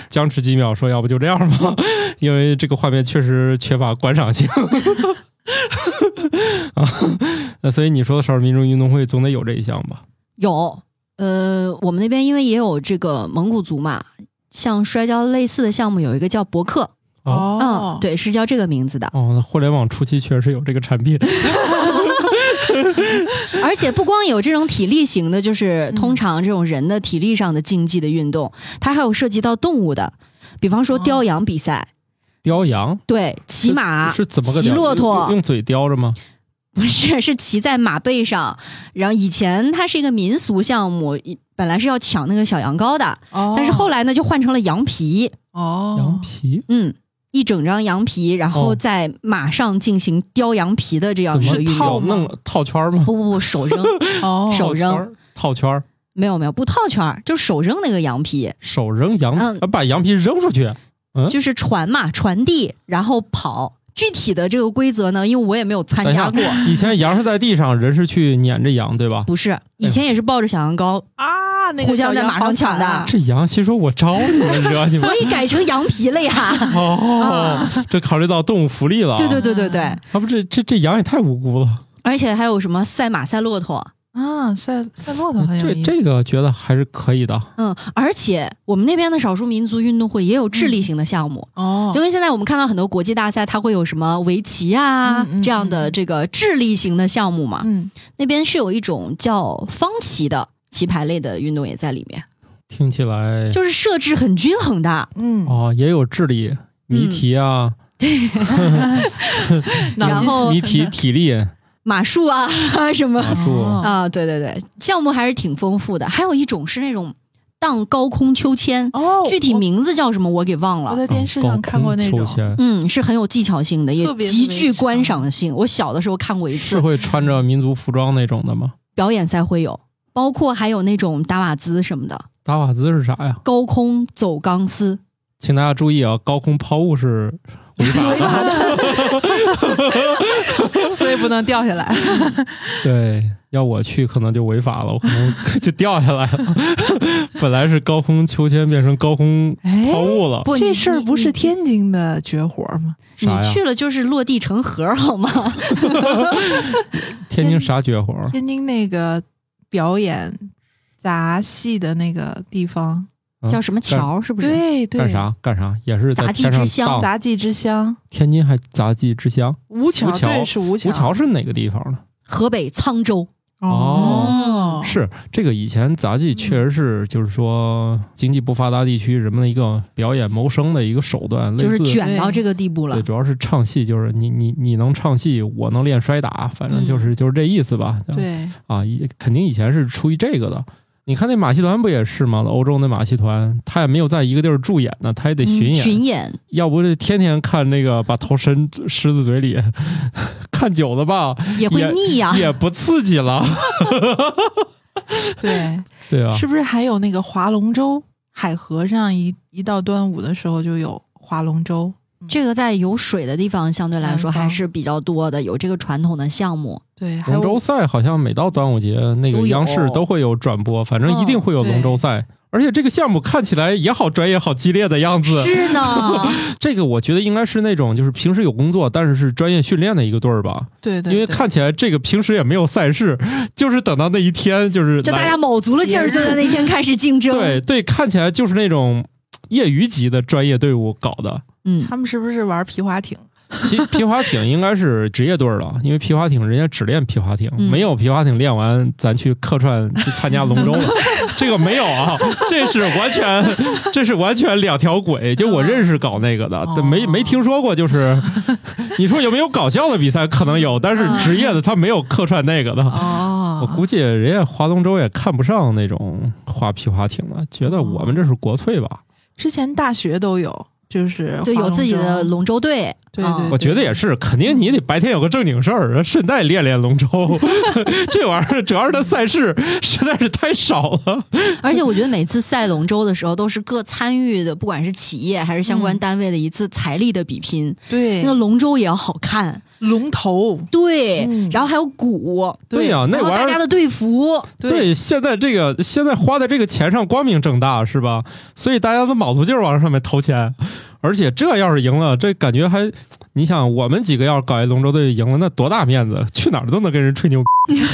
僵持几秒，说要不就这样吧，因为这个画面确实缺乏观赏性。啊，那所以你说的少数民族运动会总得有这一项吧？有，呃，我们那边因为也有这个蒙古族嘛，像摔跤类似的项目有一个叫博克，哦嗯，对，是叫这个名字的。哦，那互联网初期确实有这个产品。而且不光有这种体力型的，就是嗯通常这种人的体力上的竞技的运动，它还有涉及到动物的，比方说哦雕羊比赛，雕羊对，骑马是怎么个骑雕骆驼用用嘴叼着吗？不是，是骑在马背上。然后以前它是一个民俗项目，一本来是要抢那个小羊羔的，哦但是后来呢就换成了羊皮，哦，羊皮嗯，一整张羊皮，然后哦在马上进行雕羊皮的这样一个运动。套吗弄套圈吗？不不不，手扔，哦，手扔套圈儿套圈，没有没有，不套圈儿，就手扔那个羊皮，手扔羊，把羊皮扔出去。嗯就是传嘛，传递，然后跑，具体的这个规则呢，因为我也没有参加过，以前羊是在地上，人是去撵着羊，对吧？不是以前也是抱着小羊羔，啊，那个互相在马上抢的这羊心说：“我招你们，惹你们所以改成羊皮了呀。哦，这考虑到动物福利了。对对对对对，啊要不这这这羊也太无辜了。而且还有什么赛马、赛骆驼，啊，赛赛骆驼很有这意思。这个觉得还是可以的。嗯，而且我们那边的少数民族运动会也有智力型的项目。哦，就跟现在我们看到很多国际大赛，它会有什么围棋啊、嗯嗯这样的这个智力型的项目嘛？嗯，那边是有一种叫方棋的棋牌类的运动也在里面，听起来就是设置很均衡的。嗯，哦，也有智力谜题啊，然后谜题体力马术啊 什么马术哦啊，对对对，项目还是挺丰富的。还有一种是那种荡高空秋千，哦，具体名字叫什么我给忘了。我在电视上看过那种嗯，是很有技巧性的，也极具特别强观赏性。我小的时候看过一次，是会穿着民族服装那种的吗？表演赛会有，包括还有那种达瓦兹什么的，达瓦兹是啥呀？高空走钢丝。请大家注意啊，高空抛物是违法的。所以不能掉下来。对，要我去可能就违法了，我可能就掉下来了。本来是高空秋千变成高空哎抛物了，不，这事儿不是天津的绝活吗？你？去了就是落地成盒好吗？天津啥绝活？天津那个表演杂戏的那个地方，嗯叫什么桥？是不是？对对，干啥干啥？也是杂技之乡。杂技之乡，天津还杂技之乡，吴桥桥对是吴桥，吴桥是哪个地方呢？河北沧州。哦，是这个以前杂技确实是就是说经济不发达地区人们的一个表演谋生的一个手段，类就是似卷到这个地步了对，。主要是唱戏，就是你你你能唱戏，我能练摔打，反正就是、就是这意思吧。对，啊，以肯定以前是出于这个的。你看那马戏团不也是吗？欧洲那马戏团，他也没有在一个地儿驻演呢，他也得巡演。嗯巡演，要不就天天看那个把头伸狮子嘴里，看久了吧，也会腻呀、也不刺激了。对，对啊，是不是还有那个划龙舟？海河上一一到端午的时候就有划龙舟，这个在有水的地方相对来说还是比较多的，有这个传统的项目。对，龙舟赛好像每到端午节，那个央视都会有转播，反正一定会有龙舟赛。而且这个项目看起来也好专业、好激烈的样子。是呢，这个我觉得应该是那种就是平时有工作，但是是专业训练的一个队儿吧。对对，因为看起来这个平时也没有赛事，就是等到那一天，就是来就大家卯足了劲儿，就在那天开始竞争。对对，看起来就是那种业余级的专业队伍搞的。嗯，他们是不是玩皮划艇？皮皮划艇应该是职业队儿了，因为皮划艇人家只练皮划艇，嗯没有皮划艇练完，咱去客串去参加龙舟了。这个没有啊，这是完全这是完全两条轨。就我认识搞那个的，但没没听说过。就是 你说有没有搞笑的比赛？可能有，但是职业的他没有客串那个的。哦我估计人家划龙舟也看不上那种划皮划艇的，觉得我们这是国粹吧。之前大学都有，就是对，有自己的龙舟队。嗯对对我觉得也是，肯定你得白天有个正经事儿，顺带练练龙舟。这玩意儿主要是它赛事实在是太少了。而且我觉得每次赛龙舟的时候，都是各参与的，不管是企业还是相关嗯单位的一次财力的比拼。对那个龙舟也要好看，龙头，对，嗯。然后还有鼓，对呀、那玩意儿。大家的队服，对，现在这个现在花在这个钱上光明正大是吧？所以大家都卯足劲儿往上面投钱，而且这要是赢了，这感觉还，你想我们几个要是搞一龙舟队赢了，那多大面子，去哪儿都能跟人吹牛逼，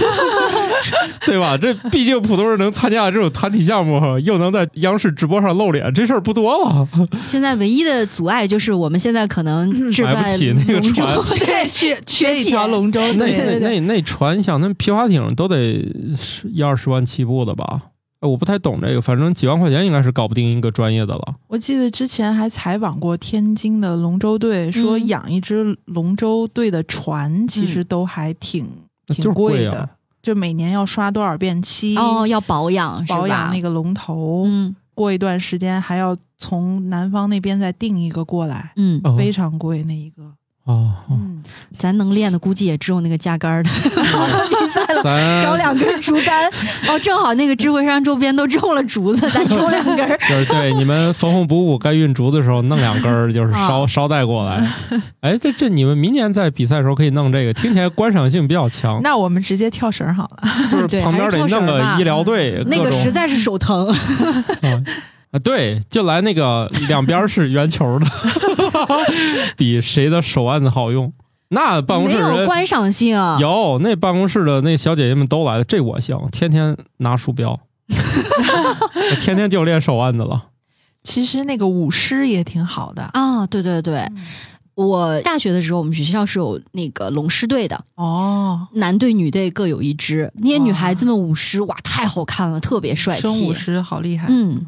对吧？这毕竟普通人能参加这种团体项目，又能在央视直播上露脸，这事儿不多了。现在唯一的阻碍就是我们现在可能 置买不办起那个船对缺缺一条龙舟，那那对对对，那那船，你想那皮划艇都得十一二十万起步的吧？哎我不太懂这个，反正几万块钱应该是搞不定一个专业的了。我记得之前还采访过天津的龙舟队，说嗯养一只龙舟队的船其实都还挺挺贵的贵啊，就每年要刷多少遍漆，哦，要保养？保养那个龙头，嗯。过一段时间还要从南方那边再订一个过来，嗯，哦。非常贵那一个。哦，嗯，咱能练的估计也只有那个架杆儿的 找两根竹竿。哦，正好那个智慧山周边都种了竹子，咱种两根儿。就是对你们缝缝补补该运竹的时候弄两根儿，就是捎啊捎带过来。哎，这这你们明年在比赛的时候可以弄这个，听起来观赏性比较强。那我们直接跳绳好了。就是旁边得弄个医疗队，那个实在是手疼。啊 啊，对，就来那个两边是圆球的，比谁的手腕子好用。那办公室人有观赏性。有那办公室的那小姐姐们都来了，这我行，天天拿鼠标，我 天天就练手腕子了。其实那个舞狮也挺好的。啊，对对对，我大学的时候，我们学校是有那个龙狮队的，哦，男队女队各有一支。那些女孩子们舞狮，哇，太好看了，特别帅气。生舞。狮好厉害。嗯，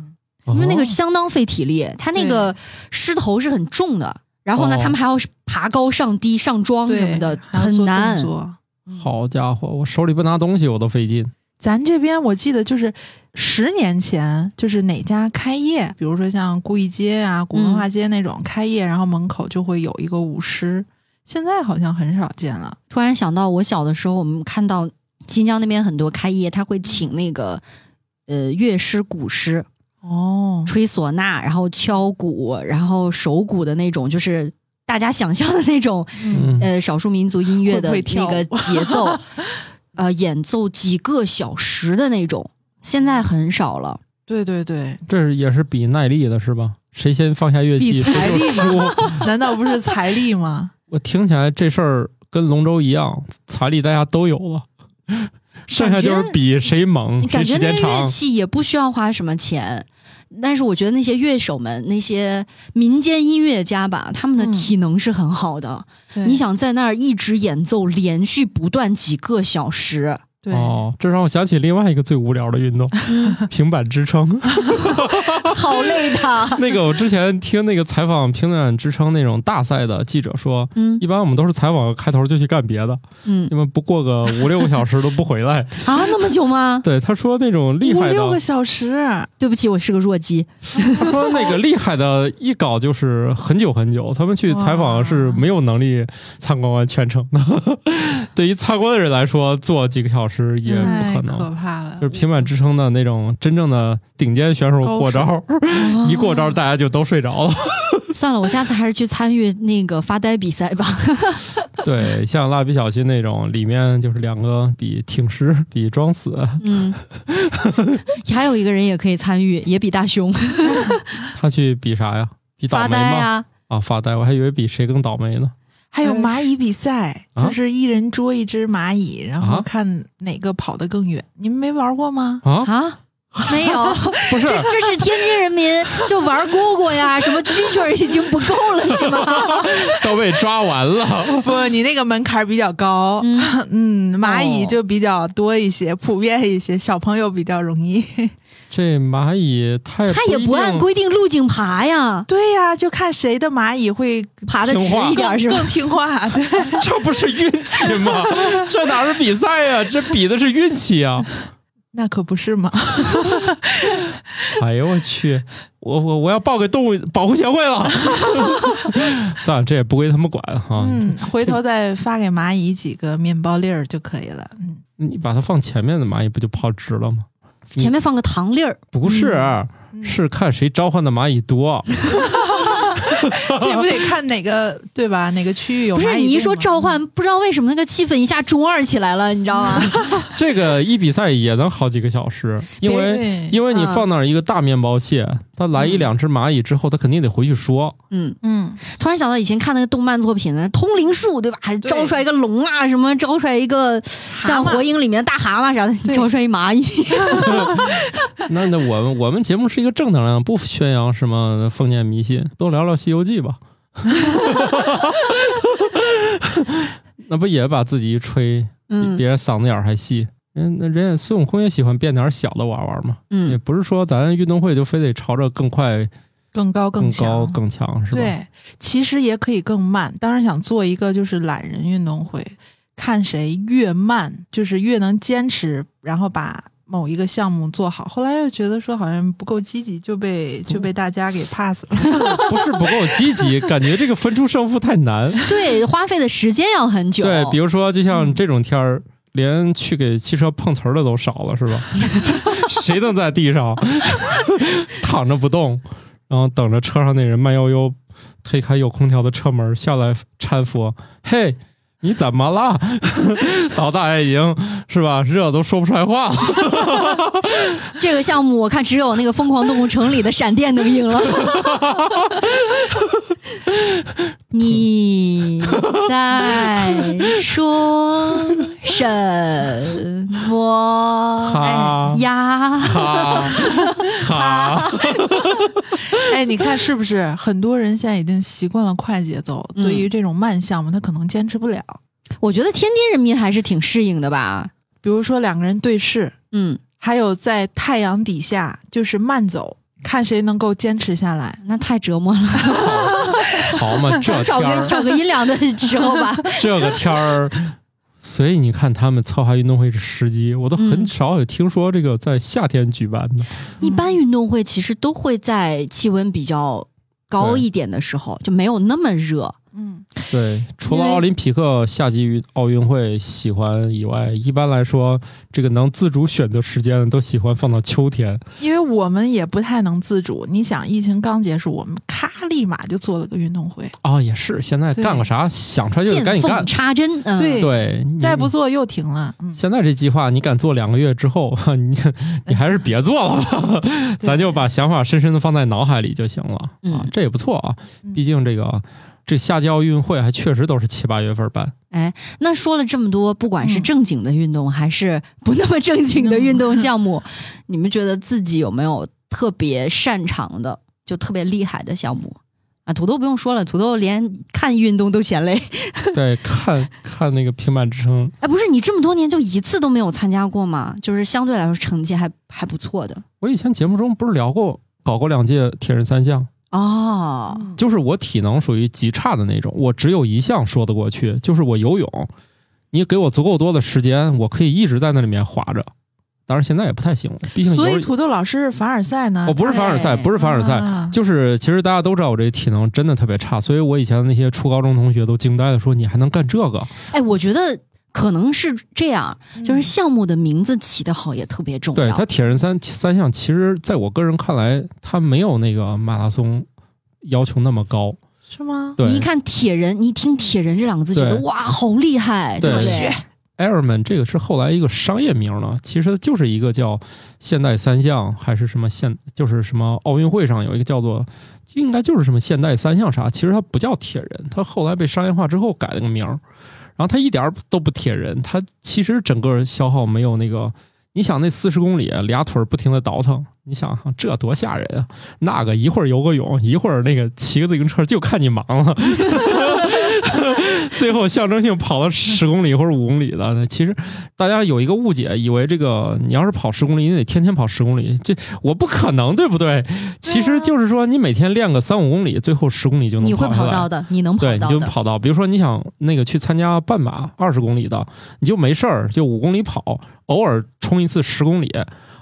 因为那个哦。相当费体力，它那个狮头是很重的，然后呢，哦他们还要爬高上低、上桩什么的，很难好家伙，我手里不拿东西我都费劲。咱这边我记得就是十年前，就是哪家开业，比如说像故意街啊、古文化街那种开业，然后门口就会有一个舞狮。现在好像很少见了。突然想到，我小的时候，我们看到新疆那边很多开业，他会请那个呃乐师、鼓师哦，吹唢呐，然后敲鼓，然后手鼓的那种，就是大家想象的那种嗯，呃少数民族音乐的那个节奏，呃，演奏几个小时的那种，现在很少了。对对对，这是也是比耐力的是吧？谁先放下乐器比谁就财力输。难道不是财力吗？我听起来这事儿跟龙舟一样，财力大家都有了，剩下就是比谁猛，谁感觉那乐。器也不需要花什么钱，但是我觉得那些乐手们、那些民间音乐家吧，他们的嗯体能是很好的。对你想在那儿一直演奏，连续不断几个小时，对，哦，这让我想起另外一个最无聊的运动嗯，—— 平板支撑。好累的。那个我之前听那个采访平板支撑那种大赛的记者说，嗯一般我们都是采访开头就去干别的，嗯因为不过个五六个小时都不回来。啊，那么久吗？对，他说那种厉害的五六个，小时，对不起，我是个弱鸡。他说那个厉害的，一搞就是很久很久。他们去采访是没有能力参观完全程的。对于参观的人来说，坐几个小时也不可能。可怕了。就是平板支撑的那种真正的顶尖选手过招，一过招大家就都睡着了。算了，我下次还是去参与那个发呆比赛吧。对，像蜡笔小新那种，里面就是两个比挺尸，比装死。嗯，还有一个人也可以参与，也比大熊他去比啥呀？比倒发霉吗？呆啊。啊，发呆，我还以为比谁更倒霉呢。还有蚂蚁比赛，啊？就是一人捉一只蚂蚁，然后啊？看哪个跑得更远。你们没玩过吗？啊，啊，没有，不是这，这是天津人民就玩蝈蝈呀，什么蛐蛐已经不够了是吗？都被抓完了。不，你那个门槛比较高。嗯，嗯，蚂蚁哦就比较多一些，普遍一些，小朋友比较容易。这蚂蚁太它也不按规定路径爬呀，对呀、就看谁的蚂蚁会爬的直一点是吧更？听话。对，这不是运气吗？这哪是比赛呀、这比的是运气啊！那可不是嘛。哎呦我去，我我我要报给动物保护协会了。算了，这也不归他们管哈。嗯，回头再发给蚂蚁几个面包粒儿就可以了。嗯，你把它放前面的蚂蚁不就泡直了吗？前面放个糖粒儿，不是，嗯是看谁召唤的蚂蚁多。这不得看哪个对吧？哪个区域有不是你一说召唤，不知道为什么那个气氛一下中二起来了，你知道吗？这个一比赛也能好几个小时，因为因为你嗯放那儿一个大面包蟹，它来一两只蚂蚁之后，它肯定得回去说。嗯，嗯，突然想到以前看那个动漫作品呢，《通灵术》对吧？还招出来一个龙啊，什么招出来一个像火影里面的大蛤蟆啥的，招出来一蚂蚁。那那我们我们节目是一个正能量，不宣扬什么封建迷信，多聊聊《西游记》吧。那不也把自己一吹，比嗯别人嗓子眼儿还细？人那人家孙悟空也喜欢变点儿小的玩玩嘛，也嗯，不是说咱运动会就非得朝着更快、更高更高、强。更强，是吧？对，其实也可以更慢。当然想做一个就是懒人运动会，看谁越慢，就是越能坚持，然后把某一个项目做好。后来又觉得说好像不够积极，就被就被大家给 pass 了。不是不够积极，感觉这个分出胜负太难。对，花费的时间要很久。对，比如说就像这种天儿，连去给汽车碰瓷儿的都少了，是吧？谁能在地上躺着不动，然后等着车上那人慢悠悠推开有空调的车门下来搀扶？嘿，你怎么了？老大爷已经是吧，热都说不出来话了。这个项目我看只有那个《疯狂动物城》里的闪电能赢了。你在说什么哈呀？哈 哈，哎，你看是不是很多人现在已经习惯了快节奏，嗯对于这种慢项目他可能坚持不了。我觉得天津人民还是挺适应的吧。比如说两个人对视，嗯，还有在太阳底下就是慢走，看谁能够坚持下来。那太折磨了。好嘛，这找，个找个阴凉的时候吧。这个天儿。所以你看，他们策划运动会是时机，我都很嗯少有听说这个在夏天举办的。一般运动会其实都会在气温比较高一点的时候，就没有那么热。嗯，对，除了奥林匹克夏季奥运会喜欢以外，一般来说，这个能自主选择时间的都喜欢放到秋天。因为我们也不太能自主。你想，疫情刚结束，我们咔立马就做了个运动会，哦，也是，现在干个啥想出来就得赶紧干。插针，嗯，对对，你再不做又停了。嗯，现在这计划，你敢做两个月之后，你你还是别做了吧，咱就把想法深深的放在脑海里就行了啊嗯，这也不错啊。嗯毕竟这个这夏季奥运会还确实都是七八月份办。哎那说了这么多，不管是嗯正经的运动，还是不那么正经的运动项目，你们觉得自己有没有特别擅长的，就特别厉害的项目？啊，土豆不用说了，土豆连看运动都嫌累。对，看看那个平板支撑，哎，不是你这么多年就一次都没有参加过吗？就是相对来说成绩还还不错的我以前节目中不是聊过，搞过两届铁人三项。哦。嗯就是我体能属于极差的那种，我只有一项说得过去，就是我游泳。你给我足够多的时间，我可以一直在那里面划着。当然现在也不太行了，毕竟所以土豆老师是凡尔赛呢？我不是凡尔赛，哎不是凡尔赛，啊就是其实大家都知道我这体能真的特别差，所以我以前的那些初高中同学都惊呆了，说你还能干这个？哎，我觉得可能是这样，就是项目的名字起得好也特别重要。对他铁人三三项，其实在我个人看来，他没有那个马拉松要求那么高。是吗？对你一看铁人，你一听铁人这两个字，觉得哇，好厉害，对不对？Airman 这个是后来一个商业名了，其实就是一个叫现代三项还是什么现，就是什么奥运会上有一个叫做，应该就是什么现代三项啥，其实它不叫铁人，它后来被商业化之后改了个名儿，然后他一点都不贴人，他其实整个消耗没有那个，你想那四十公里俩腿不停的倒腾，你想这多吓人啊！那个一会儿游个泳，一会儿那个骑个自行车，就看你忙了。最后象征性跑了十公里或者五公里的，其实大家有一个误解，以为这个你要是跑十公里，你得天天跑十公里，这我不可能，对不对？其实就是说，你每天练个三五公里，最后十公里就能你会跑到的，你能跑对，你到的。就跑到，比如说你想那个去参加半马二十公里的，你就没事儿，就五公里跑，偶尔冲一次十公里，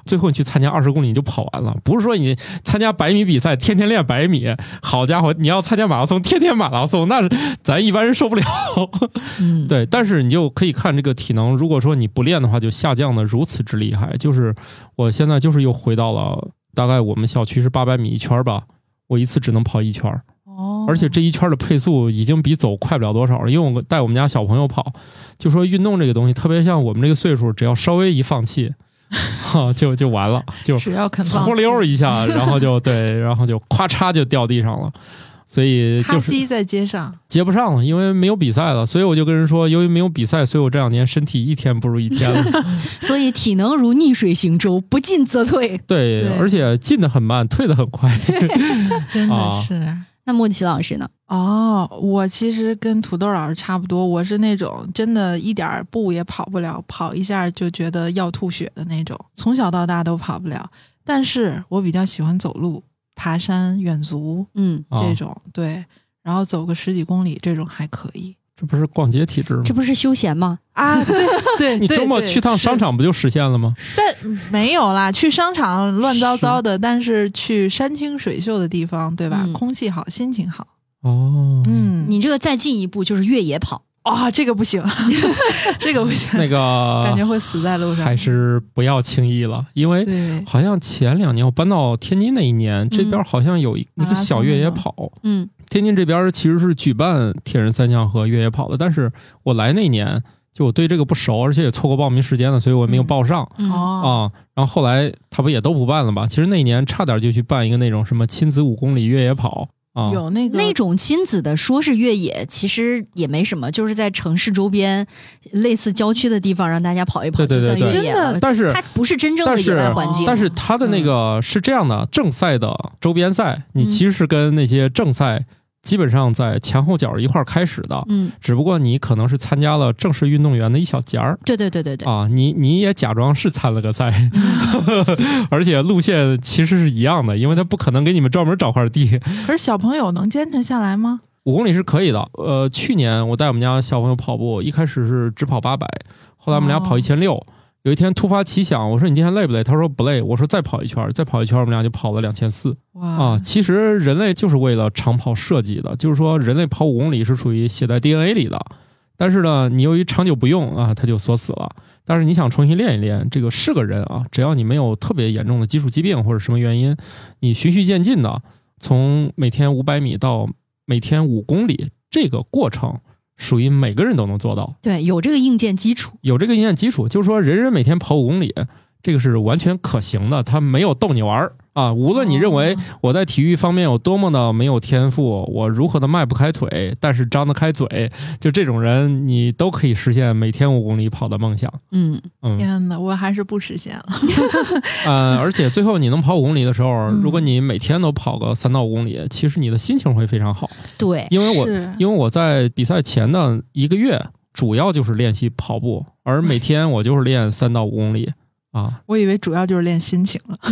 最后你去参加二十公里你就跑完了。不是说你参加百米比赛天天练百米，好家伙，你要参加马拉松天天马拉松，那咱一般人受不了。嗯，对，但是你就可以看这个体能，如果说你不练的话，就下降的如此之厉害。就是我现在就是又回到了大概我们小区是八百米一圈儿吧，我一次只能跑一圈而且这一圈的配速已经比走快不了多少了，因为我带我们家小朋友跑，就说运动这个东西，特别像我们这个岁数，只要稍微一放弃，哈，就就完了，就只要肯放搓溜一下，然后就对，然后就咵嚓就掉地上了，所以就是接在街上，接不上了，因为没有比赛了，所以我就跟人说，由于没有比赛，所以我这两年身体一天不如一天了。所以体能如逆水行舟，不进则退。对，对而且进的很慢，退的很快。真的啊是。那莫奇老师呢？哦，我其实跟土豆老师差不多，我是那种真的一点儿步也跑不了，跑一下就觉得要吐血的那种，从小到大都跑不了。但是我比较喜欢走路、爬山、远足嗯，啊这种，对，然后走个十几公里这种还可以这不是逛街体质吗这？不是休闲吗？啊。对 对，你周末去趟商场不就实现了吗？但没有啦，去商场乱糟糟的，但是去山清水秀的地方，对吧？嗯空气好，心情好。哦，嗯，你这个再进一步就是越野跑。啊，这个不行，这个不行，那个感觉会死在路上。还是不要轻易了，因为，好像前两年我搬到天津那一年，这边好像有一那个小越野跑。嗯天津这边其实是举办铁人三项和越野跑的，但是我来那年就我对这个不熟，而且也错过报名时间了，所以我没有报上。啊，然后后来他不也都不办了吧？其实那一年差点就去办一个那种什么亲子五公里越野跑啊，有那个那种亲子的说是越野，其实也没什么，就是在城市周边类似郊区的地方让大家跑一跑，对对对就算越野了。真的但是它不是真正的野外环境，但是它的那个是这样的，正赛的周边赛，你其实是跟那些正赛基本上在前后脚一块儿开始的，嗯，只不过你可能是参加了正式运动员的一小节儿。对对对对对，啊，你你也假装是参了个赛，而且路线其实是一样的，因为他不可能给你们专门找块地，可是小朋友能坚持下来吗？五公里是可以的。呃，去年我带我们家小朋友跑步，一开始是只跑八百，后来我们俩跑哦一千六。有一天突发奇想，我说你今天累不累？他说不累。我说再跑一圈，再跑一圈，我们俩就跑了两千四哇啊。其实人类就是为了长跑设计的，就是说人类跑五公里是属于写在 DNA 里的，但是呢，你由于长久不用啊，它就锁死了。但是你想重新练一练，这个是个人啊，只要你没有特别严重的基础疾病或者什么原因，你循序渐进的从每天五百米到每天五公里，这个过程属于每个人都能做到，对有这个硬件基础，有这个硬件基础，就是说人人每天跑五公里，这个是完全可行的，他没有逗你玩儿啊。无论你认为哦我在体育方面有多么的没有天赋，我如何的迈不开腿，但是张得开嘴，就这种人，你都可以实现每天五公里跑的梦想。嗯，嗯，天哪，我还是不实现了。呃，而且最后你能跑五公里的时候，嗯如果你每天都跑个三到五公里，其实你的心情会非常好，对，因为我因为我在比赛前的一个月，主要就是练习跑步，而每天我就是练三到五公里啊。我以为主要就是练心情了。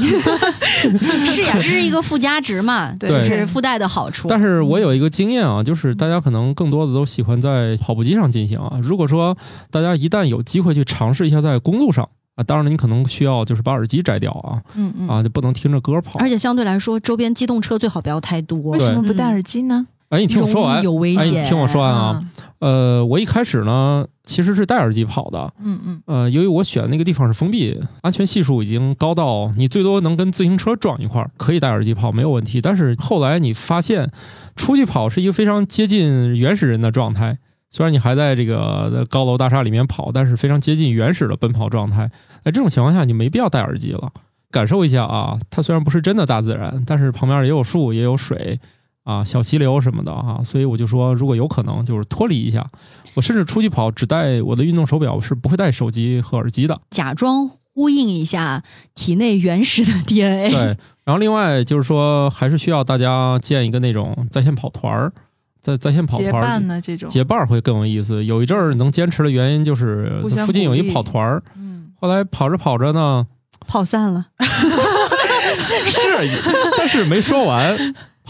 是呀，这是一个附加值嘛，对这是附带的好处。但是我有一个经验啊，就是大家可能更多的都喜欢在跑步机上进行啊。如果说大家一旦有机会去尝试一下在公路上啊，当然了，你可能需要就是把耳机摘掉啊嗯嗯啊，就不能听着歌跑。而且相对来说，周边机动车最好不要太多为，什么不戴耳机呢？哎，你听我说完，有危哎，险。你听我说完啊。呃，我一开始呢其实是戴耳机跑的，嗯嗯呃，由于我选的那个地方是封闭，安全系数已经高到你最多能跟自行车撞一块儿，可以戴耳机跑没有问题。但是后来你发现，出去跑是一个非常接近原始人的状态。虽然你还在这个高楼大厦里面跑，但是非常接近原始的奔跑状态。在这种情况下，你没必要戴耳机了，感受一下啊。它虽然不是真的大自然，但是旁边也有树，也有水啊，小溪流什么的啊。所以我就说，如果有可能，就是脱离一下。我甚至出去跑只带我的运动手表，是不会带手机和耳机的。假装呼应一下体内原始的 DNA。对，然后另外就是说，还是需要大家建一个那种在线跑团儿，在在线跑结团儿伴呢这种，结伴儿会更有意思。有一阵儿能坚持的原因就是互相附近有一励跑团儿，嗯，后来跑着跑着呢，跑散了，是，但是没说完，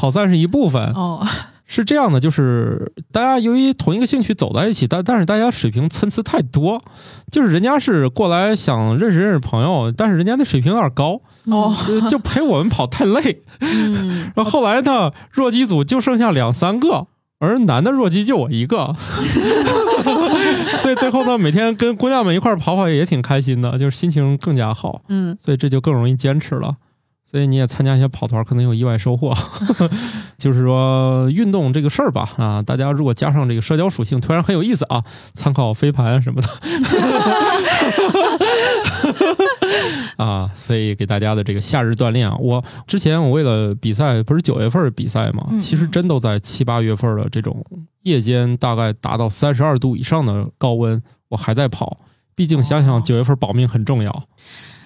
跑散是一部分。哦，是这样的，就是大家由于同一个兴趣走在一起，但但是大家水平参差太多，就是人家是过来想认识认识朋友，但是人家的水平有点高，哦就就陪我们跑太累。嗯，然后后来呢，弱鸡组就剩下两三个，而男的弱鸡就我一个，所以最后呢，每天跟姑娘们一块跑跑也挺开心的，就是心情更加好，嗯，所以这就更容易坚持了。所以你也参加一些跑团，可能有意外收获。就是说，运动这个事儿吧，啊，大家如果加上这个社交属性，突然很有意思啊，参考飞盘什么的。啊，所以给大家的这个夏日锻炼啊，我之前我为了比赛，不是九月份比赛嘛，嗯其实真都在七八月份的这种夜间，大概达到三十二度以上的高温，我还在跑。毕竟想想哦九月份保命很重要。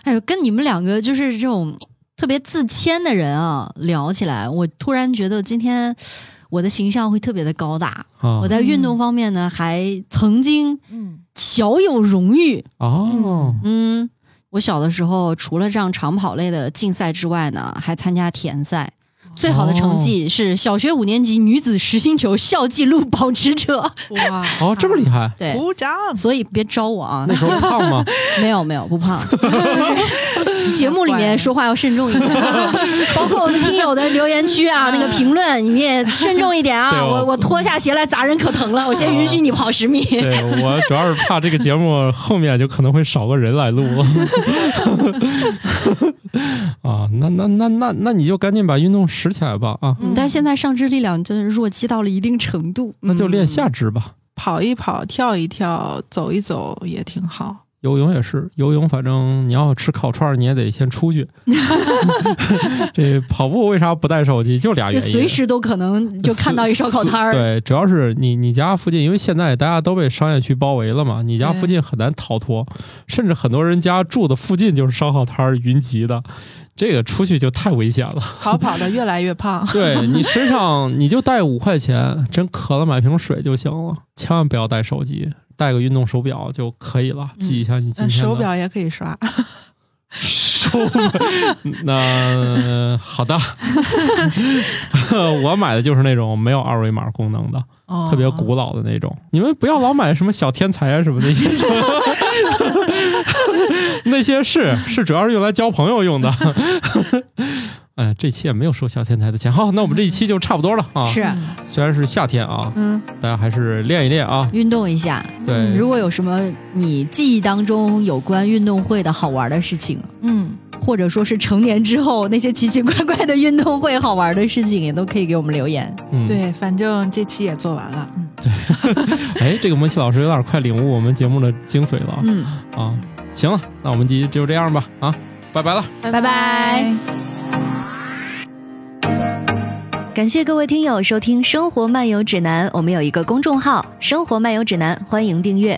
哎呦，跟你们两个就是这种特别自谦的人啊聊起来，我突然觉得今天我的形象会特别的高大。啊我在运动方面呢，还曾经嗯，小有荣誉。哦，嗯，我小的时候除了这样长跑类的竞赛之外呢，还参加田赛。最好的成绩是小学五年级女子实心球校纪录保持者。哇，哦，这么厉害！对，鼓掌，所以别招我啊那！时候胖吗？没有没有，不胖。就 是节目里面说话要慎重一点啊，包括我们听友的留言区啊，那个评论你们也慎重一点啊。我我我脱下鞋来砸人可疼了，我先允许你跑十米。对我主要是怕这个节目后面就可能会少个人来录 啊，那那那那那你就赶紧把运动拾起来吧啊，嗯，但现在上肢力量真的弱鸡到了一定程度，那就练下肢吧。跑一跑，跳一跳，走一走也挺好。游泳也是，游泳反正你要吃烤串儿，你也得先出去。这跑步为啥不带手机？就俩原因。随时都可能就看到一烧烤摊儿。对，主要是你你家附近，因为现在大家都被商业区包围了嘛，你家附近很难逃脱，甚至很多人家住的附近就是烧烤摊儿云集的，这个出去就太危险了。逃跑的越来越胖。对你身上你就带五块钱，真渴了买瓶水就行了，千万不要带手机，带个运动手表就可以了，记一下你今那天的手表也可以刷，手表。那好的，我买的就是那种没有二维码功能的。哦特别古老的那种。你们不要老买什么小天才啊什么那些，那些是是主要是用来交朋友用的。哎，这期也没有收小天才的钱。好，那我们这一期就差不多了啊。是，虽然是夏天啊，嗯，大家还是练一练啊。运动一下。对，如果有什么你记忆当中有关运动会的好玩的事情，嗯，或者说是成年之后那些奇奇怪怪的运动会好玩的事情，也都可以给我们留言。嗯，对，反正这期也做完了。嗯，对哎，这个摩西老师有点快领悟我们节目的精髓了嗯，啊。行了，那我们这期就这样吧啊，拜拜了。拜拜拜感谢各位听友收听《生活漫游指南》，我们有一个公众号“生活漫游指南”，欢迎订阅。